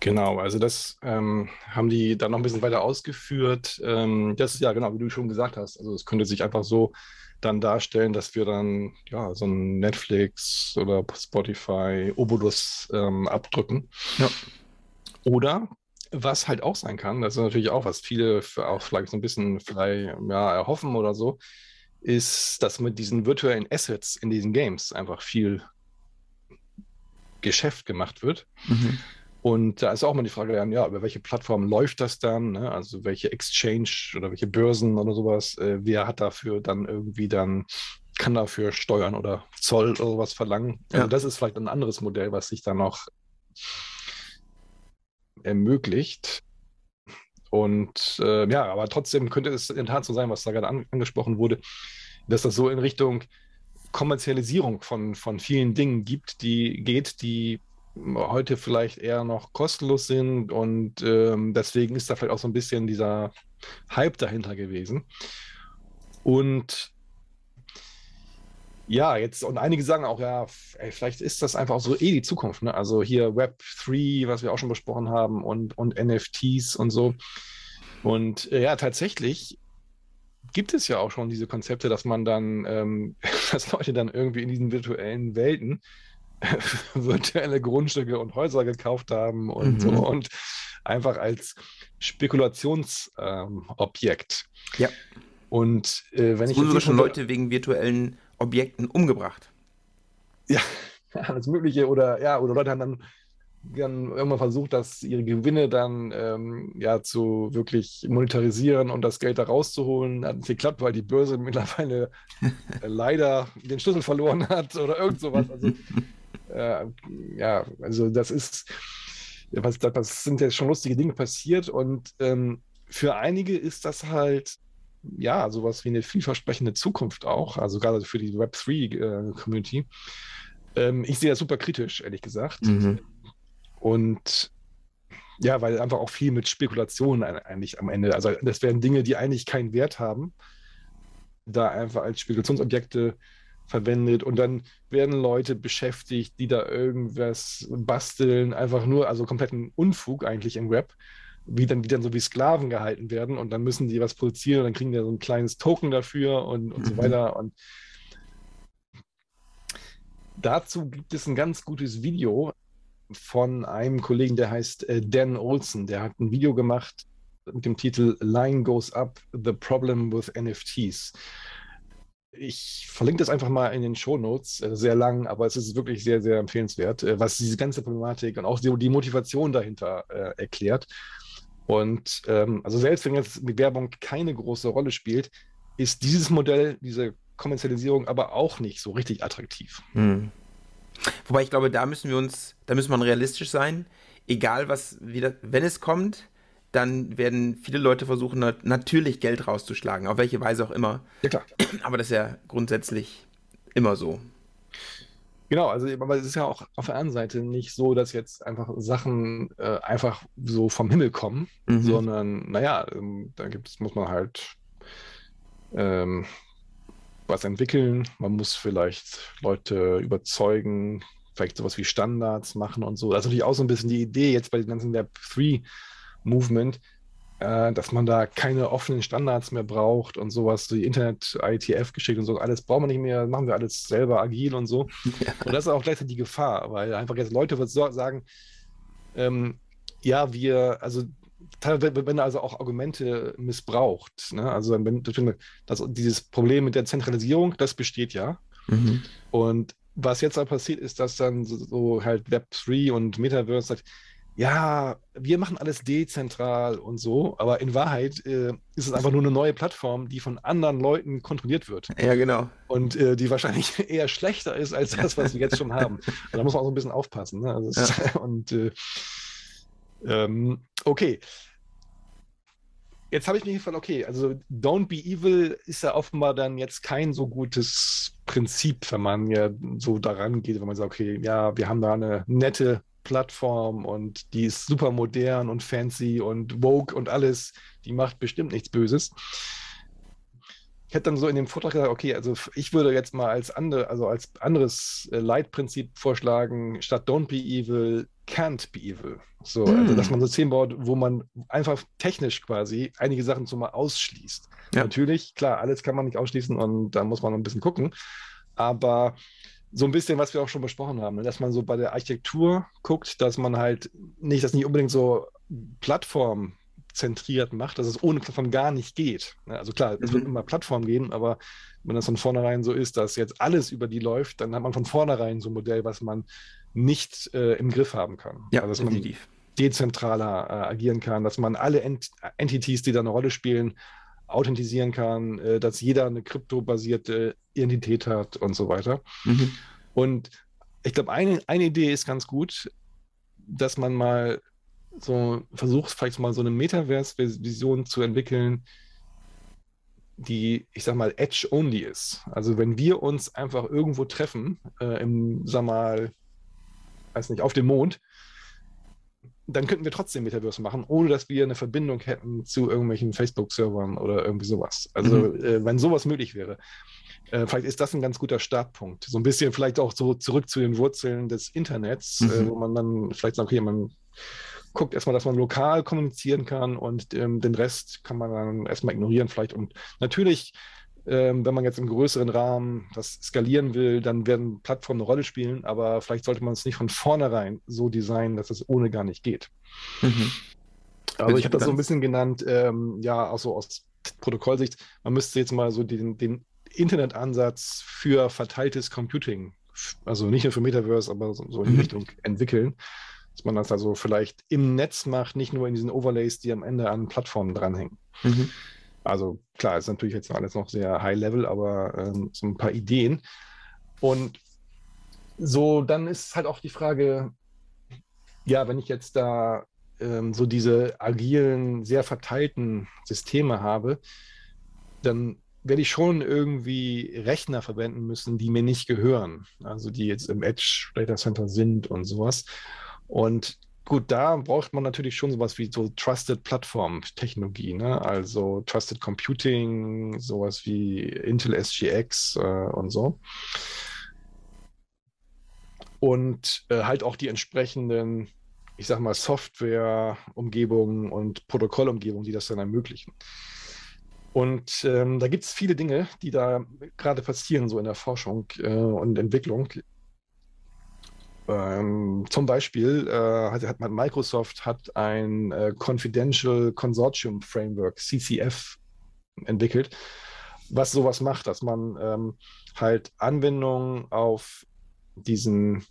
Genau, also das ähm, haben die dann noch ein bisschen weiter ausgeführt. Ähm, das ist ja genau, wie du schon gesagt hast. Also es könnte sich einfach so dann darstellen, dass wir dann ja so ein Netflix oder Spotify, Obolus ähm, abdrücken. Ja. Oder was halt auch sein kann, das ist natürlich auch, was viele auch vielleicht so ein bisschen frei ja, erhoffen oder so, ist, dass mit diesen virtuellen Assets in diesen Games einfach viel Geschäft gemacht wird. Mhm. Und da ist auch mal die Frage, ja, über welche Plattform läuft das dann? Ne? Also welche Exchange oder welche Börsen oder sowas, äh, wer hat dafür dann irgendwie dann, kann dafür Steuern oder Zoll oder sowas verlangen? Ja. Also das ist vielleicht ein anderes Modell, was sich dann noch ermöglicht. Und äh, ja, aber trotzdem könnte es in der Tat so sein, was da gerade an, angesprochen wurde, dass das so in Richtung Kommerzialisierung von, von vielen Dingen gibt, die geht, die heute vielleicht eher noch kostenlos sind und ähm, deswegen ist da vielleicht auch so ein bisschen dieser Hype dahinter gewesen. Und ja, jetzt, und einige sagen auch, ja, ey, vielleicht ist das einfach so eh die Zukunft. Ne? Also hier Web 3, was wir auch schon besprochen haben, und, und NFTs und so. Und äh, ja, tatsächlich gibt es ja auch schon diese Konzepte, dass man dann, ähm, dass Leute dann irgendwie in diesen virtuellen Welten virtuelle Grundstücke und Häuser gekauft haben und mhm. so und einfach als Spekulationsobjekt. Ähm, ja. Und äh, wenn es ich. Wurden schon Leute wegen virtuellen Objekten umgebracht. Ja, alles Mögliche. Oder ja, oder Leute haben dann, dann irgendwann versucht, dass ihre Gewinne dann ähm, ja zu wirklich monetarisieren und das Geld da rauszuholen. Hat nicht geklappt, weil die Börse mittlerweile äh, leider den Schlüssel verloren hat oder irgend sowas. Also äh, ja, also das ist, was, das sind ja schon lustige Dinge passiert und ähm, für einige ist das halt ja sowas wie eine vielversprechende Zukunft auch, also gerade für die Web3-Community. Äh, ähm, ich sehe das super kritisch, ehrlich gesagt. Mhm. Und ja, weil einfach auch viel mit Spekulationen eigentlich am Ende, also das wären Dinge, die eigentlich keinen Wert haben, da einfach als Spekulationsobjekte verwendet und dann werden Leute beschäftigt, die da irgendwas basteln, einfach nur, also kompletten Unfug eigentlich im Web, wie dann, die dann so wie Sklaven gehalten werden und dann müssen die was produzieren und dann kriegen die so ein kleines Token dafür und, und mhm. so weiter und dazu gibt es ein ganz gutes Video von einem Kollegen, der heißt äh, Dan Olson, der hat ein Video gemacht mit dem Titel Line Goes Up, The Problem with NFTs ich verlinke das einfach mal in den Show Notes, äh, sehr lang, aber es ist wirklich sehr, sehr empfehlenswert, äh, was diese ganze Problematik und auch die, Motivation dahinter äh, erklärt. Und ähm, also selbst wenn jetzt die Werbung keine große Rolle spielt, ist dieses Modell, diese Kommerzialisierung aber auch nicht so richtig attraktiv. Hm. Wobei ich glaube, da müssen wir uns, da müssen wir realistisch sein. Egal was wieder, wenn es kommt, dann werden viele Leute versuchen, natürlich Geld rauszuschlagen, auf welche Weise auch immer. Ja, klar. Aber das ist ja grundsätzlich immer so. Genau, also aber es ist ja auch auf der anderen Seite nicht so, dass jetzt einfach Sachen äh, einfach so vom Himmel kommen, mhm. sondern naja, ähm, da gibt muss man halt ähm, was entwickeln, man muss vielleicht Leute überzeugen, vielleicht sowas wie Standards machen und so. Das ist natürlich auch so ein bisschen die Idee jetzt bei den ganzen Web 3 Movement, äh, dass man da keine offenen Standards mehr braucht und sowas, die Internet-ITF geschickt und so, alles brauchen wir nicht mehr, machen wir alles selber agil und so. Ja. Und das ist auch gleichzeitig die Gefahr, weil einfach jetzt Leute sagen, ähm, ja, wir, also wenn er also auch Argumente missbraucht, ne? also wenn, das, dieses Problem mit der Zentralisierung, das besteht ja. Mhm. Und was jetzt aber passiert, ist, dass dann so, so halt Web3 und Metaverse sagt, ja, wir machen alles dezentral und so, aber in Wahrheit äh, ist es einfach nur eine neue Plattform, die von anderen Leuten kontrolliert wird. Ja, genau. Und äh, die wahrscheinlich eher schlechter ist als das, was wir jetzt schon haben. Und da muss man auch so ein bisschen aufpassen. Ne? Also ja. und äh, ähm, okay. Jetzt habe ich mich gefragt, okay, also Don't Be Evil ist ja offenbar dann jetzt kein so gutes Prinzip, wenn man ja so daran geht, wenn man sagt, okay, ja, wir haben da eine nette Plattform und die ist super modern und fancy und woke und alles, die macht bestimmt nichts Böses. Ich hätte dann so in dem Vortrag gesagt, okay, also ich würde jetzt mal als andere, also als anderes äh, Leitprinzip vorschlagen, statt Don't be evil, can't be evil. So, mm. also dass man so System baut, wo man einfach technisch quasi einige Sachen so mal ausschließt. Ja. Natürlich, klar, alles kann man nicht ausschließen und da muss man ein bisschen gucken. Aber so ein bisschen, was wir auch schon besprochen haben, ne, dass man so bei der Architektur guckt, dass man halt nicht, das nicht unbedingt so plattformzentriert macht, dass es ohne Plattform gar nicht geht. Ne, also klar, es mhm. wird immer Plattform gehen, aber wenn das von vornherein so ist, dass jetzt alles über die läuft, dann hat man von vornherein so ein Modell, was man nicht äh, im Griff haben kann. Ja, also, dass definitiv. man dezentraler äh, agieren kann, dass man alle Ent Entities, die da eine Rolle spielen, authentisieren kann, äh, dass jeder eine kryptobasierte Identität hat und so weiter. Mhm. Und ich glaube, eine, eine Idee ist ganz gut, dass man mal so versucht, vielleicht mal so eine Metaverse-Vision zu entwickeln, die, ich sag mal, Edge-only ist. Also wenn wir uns einfach irgendwo treffen, äh, im, sag mal, weiß nicht, auf dem Mond, dann könnten wir trotzdem Metaverse machen, ohne dass wir eine Verbindung hätten zu irgendwelchen Facebook-Servern oder irgendwie sowas. Also, mhm. äh, wenn sowas möglich wäre. Äh, vielleicht ist das ein ganz guter Startpunkt. So ein bisschen vielleicht auch so zurück zu den Wurzeln des Internets, äh, mhm. äh, wo man dann vielleicht sagt, okay, man guckt erstmal, dass man lokal kommunizieren kann und ähm, den Rest kann man dann erstmal ignorieren vielleicht. Und natürlich ähm, wenn man jetzt im größeren Rahmen das skalieren will, dann werden Plattformen eine Rolle spielen, aber vielleicht sollte man es nicht von vornherein so designen, dass es ohne gar nicht geht. Mhm. Aber ich habe das so ein bisschen genannt, ähm, ja, auch so aus Protokollsicht, man müsste jetzt mal so den, den Internetansatz für verteiltes Computing, also nicht nur für Metaverse, aber so, so in die mhm. Richtung entwickeln dass man das also vielleicht im Netz macht, nicht nur in diesen Overlays, die am Ende an Plattformen dranhängen. Mhm. Also klar, ist natürlich jetzt alles noch sehr high level, aber ähm, so ein paar Ideen. Und so, dann ist halt auch die Frage, ja, wenn ich jetzt da ähm, so diese agilen, sehr verteilten Systeme habe, dann werde ich schon irgendwie Rechner verwenden müssen, die mir nicht gehören. Also die jetzt im Edge Data Center sind und sowas. Und Gut, da braucht man natürlich schon sowas wie so Trusted Plattform Technologie, ne? Also Trusted Computing, sowas wie Intel SGX äh, und so. Und äh, halt auch die entsprechenden, ich sag mal, Software-Umgebungen und Protokollumgebungen, die das dann ermöglichen. Und ähm, da gibt es viele Dinge, die da gerade passieren, so in der Forschung äh, und Entwicklung. Ähm, zum Beispiel äh, hat, hat Microsoft hat ein äh, Confidential Consortium Framework, CCF, entwickelt, was sowas macht, dass man ähm, halt Anwendungen auf diesen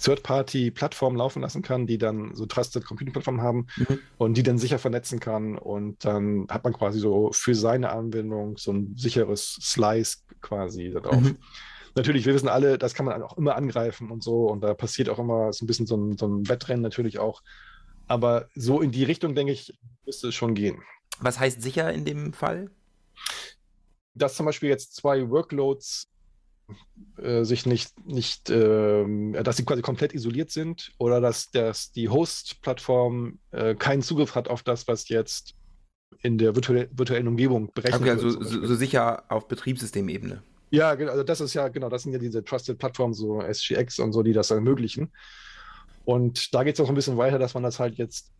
Third-Party-Plattformen laufen lassen kann, die dann so Trusted Computing-Plattformen haben mhm. und die dann sicher vernetzen kann. Und dann hat man quasi so für seine Anwendung so ein sicheres Slice quasi darauf. Mhm natürlich, wir wissen alle, das kann man auch immer angreifen und so. Und da passiert auch immer so ein bisschen so ein, so ein Wettrennen natürlich auch. Aber so in die Richtung, denke ich, müsste es schon gehen. Was heißt sicher in dem Fall? Dass zum Beispiel jetzt zwei Workloads äh, sich nicht, nicht äh, dass sie quasi komplett isoliert sind oder dass, dass die Host-Plattform äh, keinen Zugriff hat auf das, was jetzt in der virtuell, virtuellen Umgebung berechnet okay, also wird. Also so, so sicher auf Betriebssystemebene. Ja, also das ist ja, genau, das sind ja diese Trusted Plattformen, so SGX und so, die das ermöglichen. Und da geht es auch ein bisschen weiter, dass man das halt jetzt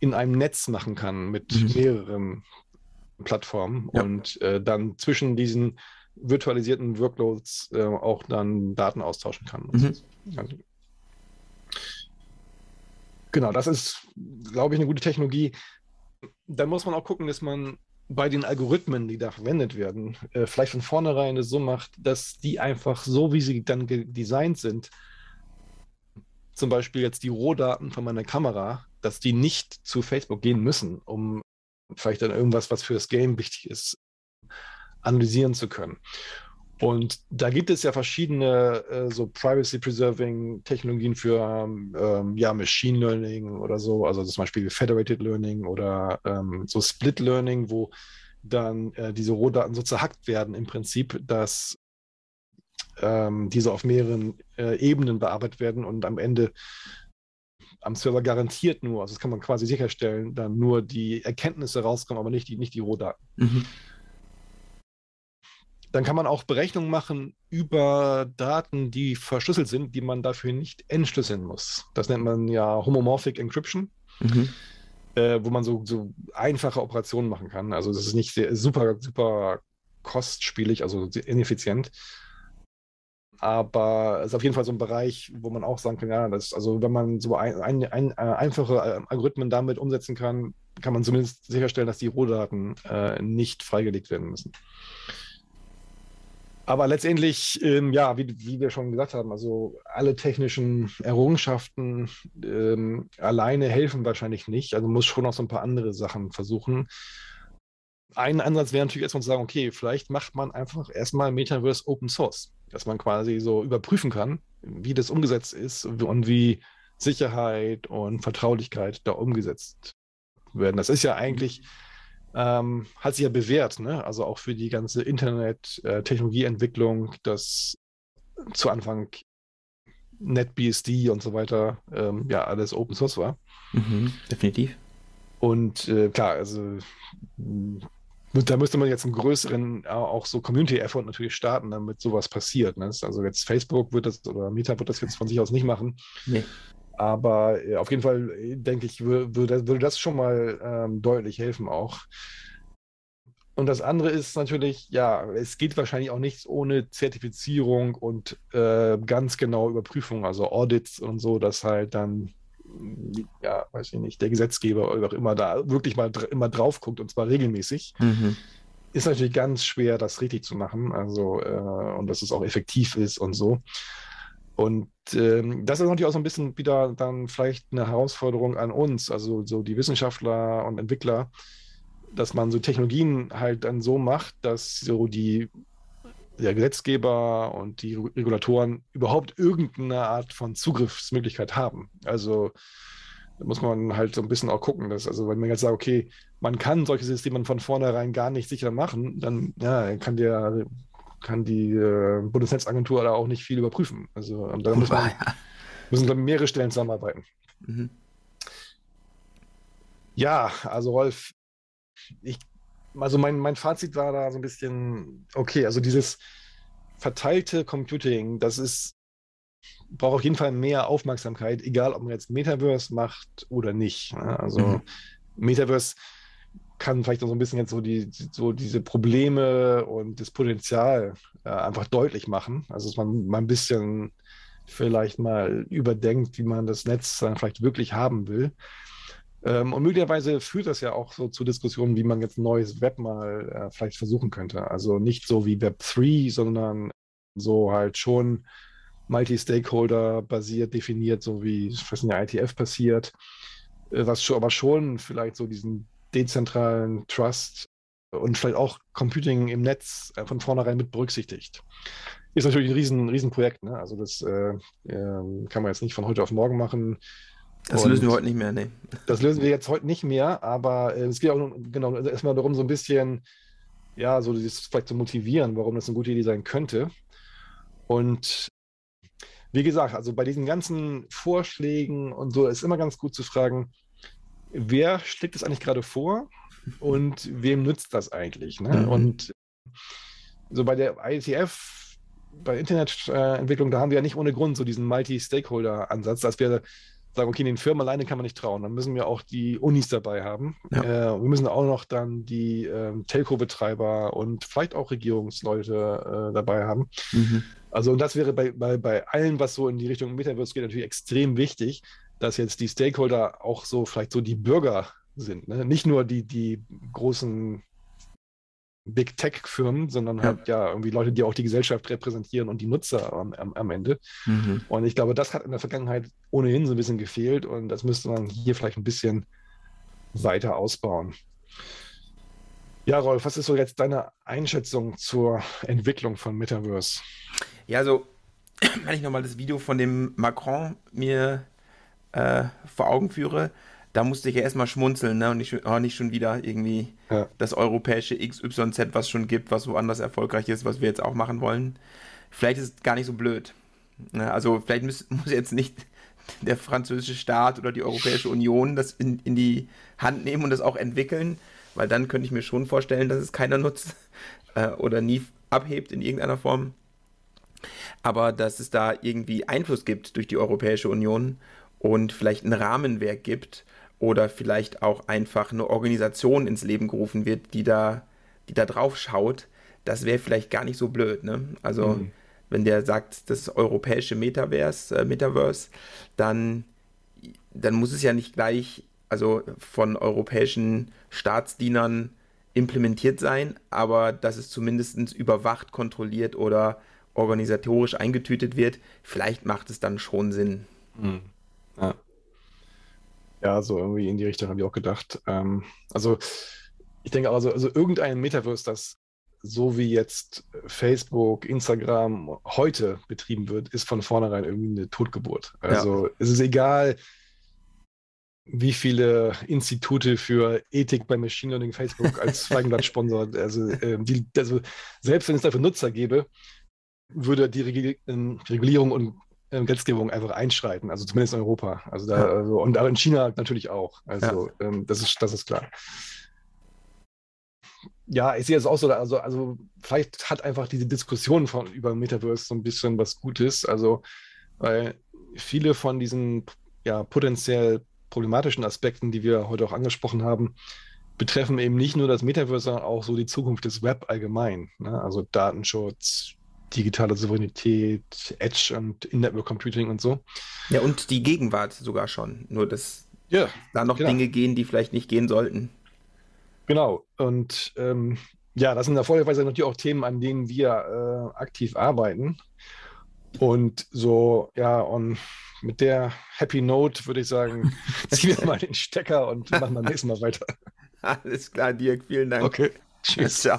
in einem Netz machen kann mit mhm. mehreren Plattformen ja. und äh, dann zwischen diesen virtualisierten Workloads äh, auch dann Daten austauschen kann. Mhm. Also, genau, das ist, glaube ich, eine gute Technologie. Dann muss man auch gucken, dass man bei den Algorithmen, die da verwendet werden, äh, vielleicht von vornherein es so macht, dass die einfach so, wie sie dann designt sind, zum Beispiel jetzt die Rohdaten von meiner Kamera, dass die nicht zu Facebook gehen müssen, um vielleicht dann irgendwas, was für das Game wichtig ist, analysieren zu können. Und da gibt es ja verschiedene äh, so Privacy-Preserving-Technologien für ähm, ja, Machine Learning oder so, also zum Beispiel Federated Learning oder ähm, so Split Learning, wo dann äh, diese Rohdaten so zerhackt werden im Prinzip, dass ähm, diese auf mehreren äh, Ebenen bearbeitet werden und am Ende am Server garantiert nur, also das kann man quasi sicherstellen, dann nur die Erkenntnisse rauskommen, aber nicht die, nicht die Rohdaten. Mhm. Dann kann man auch Berechnungen machen über Daten, die verschlüsselt sind, die man dafür nicht entschlüsseln muss. Das nennt man ja Homomorphic Encryption, mhm. äh, wo man so, so, einfache Operationen machen kann. Also das ist nicht sehr, super, super kostspielig, also ineffizient. Aber es ist auf jeden Fall so ein Bereich, wo man auch sagen kann, ja, das, also wenn man so ein, ein, ein, äh, einfache äh, Algorithmen damit umsetzen kann, kann man zumindest sicherstellen, dass die Rohdaten äh, nicht freigelegt werden müssen. Aber letztendlich, ähm, ja, wie, wie, wir schon gesagt haben, also alle technischen Errungenschaften ähm, alleine helfen wahrscheinlich nicht. Also muss schon noch so ein paar andere Sachen versuchen. Ein Ansatz wäre natürlich erstmal zu sagen, okay, vielleicht macht man einfach erstmal Metaverse Open Source, dass man quasi so überprüfen kann, wie das umgesetzt ist und wie Sicherheit und Vertraulichkeit da umgesetzt werden. Das ist ja eigentlich ähm, hat sich ja bewährt, ne? Also auch für die ganze Internet-Technologieentwicklung, äh, das zu Anfang NetBSD und so weiter ähm, ja alles Open Source war. Mhm, definitiv. Und äh, klar, also da müsste man jetzt einen größeren, auch so Community-Effort natürlich starten, damit sowas passiert. Ne? Also jetzt Facebook wird das oder Meta wird das jetzt von sich aus nicht machen. Nee. Aber äh, auf jeden Fall, äh, denke ich, würde, würde das schon mal ähm, deutlich helfen auch. Und das andere ist natürlich, ja, es geht wahrscheinlich auch nichts ohne Zertifizierung und äh, ganz genaue Überprüfung, also Audits und so, dass halt dann, ja, weiß ich nicht, der Gesetzgeber oder auch immer da wirklich mal dr immer drauf guckt und zwar regelmäßig. Mhm. Ist natürlich ganz schwer, das richtig zu machen, also äh, und dass es auch effektiv ist und so. Und ähm, das ist natürlich auch so ein bisschen wieder dann vielleicht eine Herausforderung an uns, also so die Wissenschaftler und Entwickler, dass man so Technologien halt dann so macht, dass so die der Gesetzgeber und die Regulatoren überhaupt irgendeine Art von Zugriffsmöglichkeit haben. Also da muss man halt so ein bisschen auch gucken, dass, also wenn man jetzt sagt, okay, man kann solche Systeme von vornherein gar nicht sicher machen, dann ja, kann der kann die äh, Bundesnetzagentur da auch nicht viel überprüfen. Also da muss man, müssen glaube ich, mehrere Stellen zusammenarbeiten. Mhm. Ja, also Rolf, ich, also mein, mein Fazit war da so ein bisschen, okay, also dieses verteilte Computing, das ist, braucht auf jeden Fall mehr Aufmerksamkeit, egal ob man jetzt Metaverse macht oder nicht. Ne? Also mhm. Metaverse kann vielleicht auch so ein bisschen jetzt so, die, so diese Probleme und das Potenzial äh, einfach deutlich machen. Also dass man mal ein bisschen vielleicht mal überdenkt, wie man das Netz dann vielleicht wirklich haben will. Ähm, und möglicherweise führt das ja auch so zu Diskussionen, wie man jetzt ein neues Web mal äh, vielleicht versuchen könnte. Also nicht so wie Web 3, sondern so halt schon multi-stakeholder basiert definiert, so wie was in der ITF passiert, äh, was aber schon vielleicht so diesen dezentralen Trust und vielleicht auch Computing im Netz äh, von vornherein mit berücksichtigt. Ist natürlich ein riesen, riesen Projekt. Ne? Also das äh, äh, kann man jetzt nicht von heute auf morgen machen. Das und lösen wir heute nicht mehr, ne? Das lösen wir jetzt heute nicht mehr, aber äh, es geht auch genau erstmal darum, so ein bisschen, ja, so dieses vielleicht zu motivieren, warum das eine gute Idee sein könnte. Und wie gesagt, also bei diesen ganzen Vorschlägen und so ist immer ganz gut zu fragen, wer schlägt es eigentlich gerade vor und wem nützt das eigentlich? Ne? Mhm. Und so bei der IETF, bei Internetentwicklung, da haben wir ja nicht ohne Grund so diesen Multi-Stakeholder-Ansatz, dass wir sagen, okay, den Firmen alleine kann man nicht trauen. Dann müssen wir auch die Unis dabei haben. Ja. Äh, wir müssen auch noch dann die ähm, Telco-Betreiber und vielleicht auch Regierungsleute äh, dabei haben. Mhm. Also, und das wäre bei, bei, bei allem, was so in die Richtung Metaverse geht, natürlich extrem wichtig, dass jetzt die Stakeholder auch so vielleicht so die Bürger sind. Ne? Nicht nur die, die großen Big Tech-Firmen, sondern ja. halt ja irgendwie Leute, die auch die Gesellschaft repräsentieren und die Nutzer am, am, am Ende. Mhm. Und ich glaube, das hat in der Vergangenheit ohnehin so ein bisschen gefehlt und das müsste man hier vielleicht ein bisschen weiter ausbauen. Ja, Rolf, was ist so jetzt deine Einschätzung zur Entwicklung von Metaverse? Ja, also, wenn ich nochmal das Video von dem Macron mir äh, vor Augen führe, da musste ich ja erstmal schmunzeln, ne? Und nicht, oh, nicht schon wieder irgendwie ja. das europäische XYZ, was schon gibt, was woanders erfolgreich ist, was wir jetzt auch machen wollen. Vielleicht ist es gar nicht so blöd. Ne? Also, vielleicht muss, muss jetzt nicht der französische Staat oder die Europäische Union das in, in die Hand nehmen und das auch entwickeln, weil dann könnte ich mir schon vorstellen, dass es keiner nutzt äh, oder nie abhebt in irgendeiner Form. Aber dass es da irgendwie Einfluss gibt durch die Europäische Union und vielleicht ein Rahmenwerk gibt oder vielleicht auch einfach eine Organisation ins Leben gerufen wird, die da, die da drauf schaut, das wäre vielleicht gar nicht so blöd. Ne? Also mhm. wenn der sagt, das europäische Metaverse, äh, Metaverse, dann, dann muss es ja nicht gleich also von europäischen Staatsdienern implementiert sein, aber dass es zumindest überwacht, kontrolliert oder organisatorisch eingetütet wird, vielleicht macht es dann schon Sinn. Mhm. Ja. ja, so irgendwie in die Richtung habe ich auch gedacht. Ähm, also ich denke also, also irgendein Metaverse, das so wie jetzt Facebook, Instagram heute betrieben wird, ist von vornherein irgendwie eine Totgeburt. Also ja. es ist egal, wie viele Institute für Ethik bei Machine Learning Facebook als Feigenblatt sponsort. Also, äh, die, also, selbst wenn es dafür Nutzer gäbe, würde die, ähm, Regulierung und Gesetzgebung einfach einschreiten, also zumindest in Europa. Also da, also, und in China natürlich auch. Also ja. ähm, das, ist, das ist klar. Ja, ich sehe es auch so, also, also vielleicht hat einfach diese Diskussion von, über Metaverse so ein bisschen was Gutes. Also, weil viele von diesen ja, potenziell problematischen Aspekten, die wir heute auch angesprochen haben, betreffen eben nicht nur das Metaverse, sondern auch so die Zukunft des Web allgemein. Ne? Also Datenschutz, digitale Souveränität, Edge und In-Network Computing und so. Ja, und die Gegenwart sogar schon. Nur, dass ja, da noch genau. Dinge gehen, die vielleicht nicht gehen sollten. Genau. Und ähm, ja, das sind erfolgreicherweise natürlich auch Themen, an denen wir äh, aktiv arbeiten. Und so, ja, und mit der Happy Note würde ich sagen, ziehen wir mal den Stecker und machen beim nächsten Mal weiter. Alles klar, Dirk, vielen Dank. Okay, tschüss. Ciao.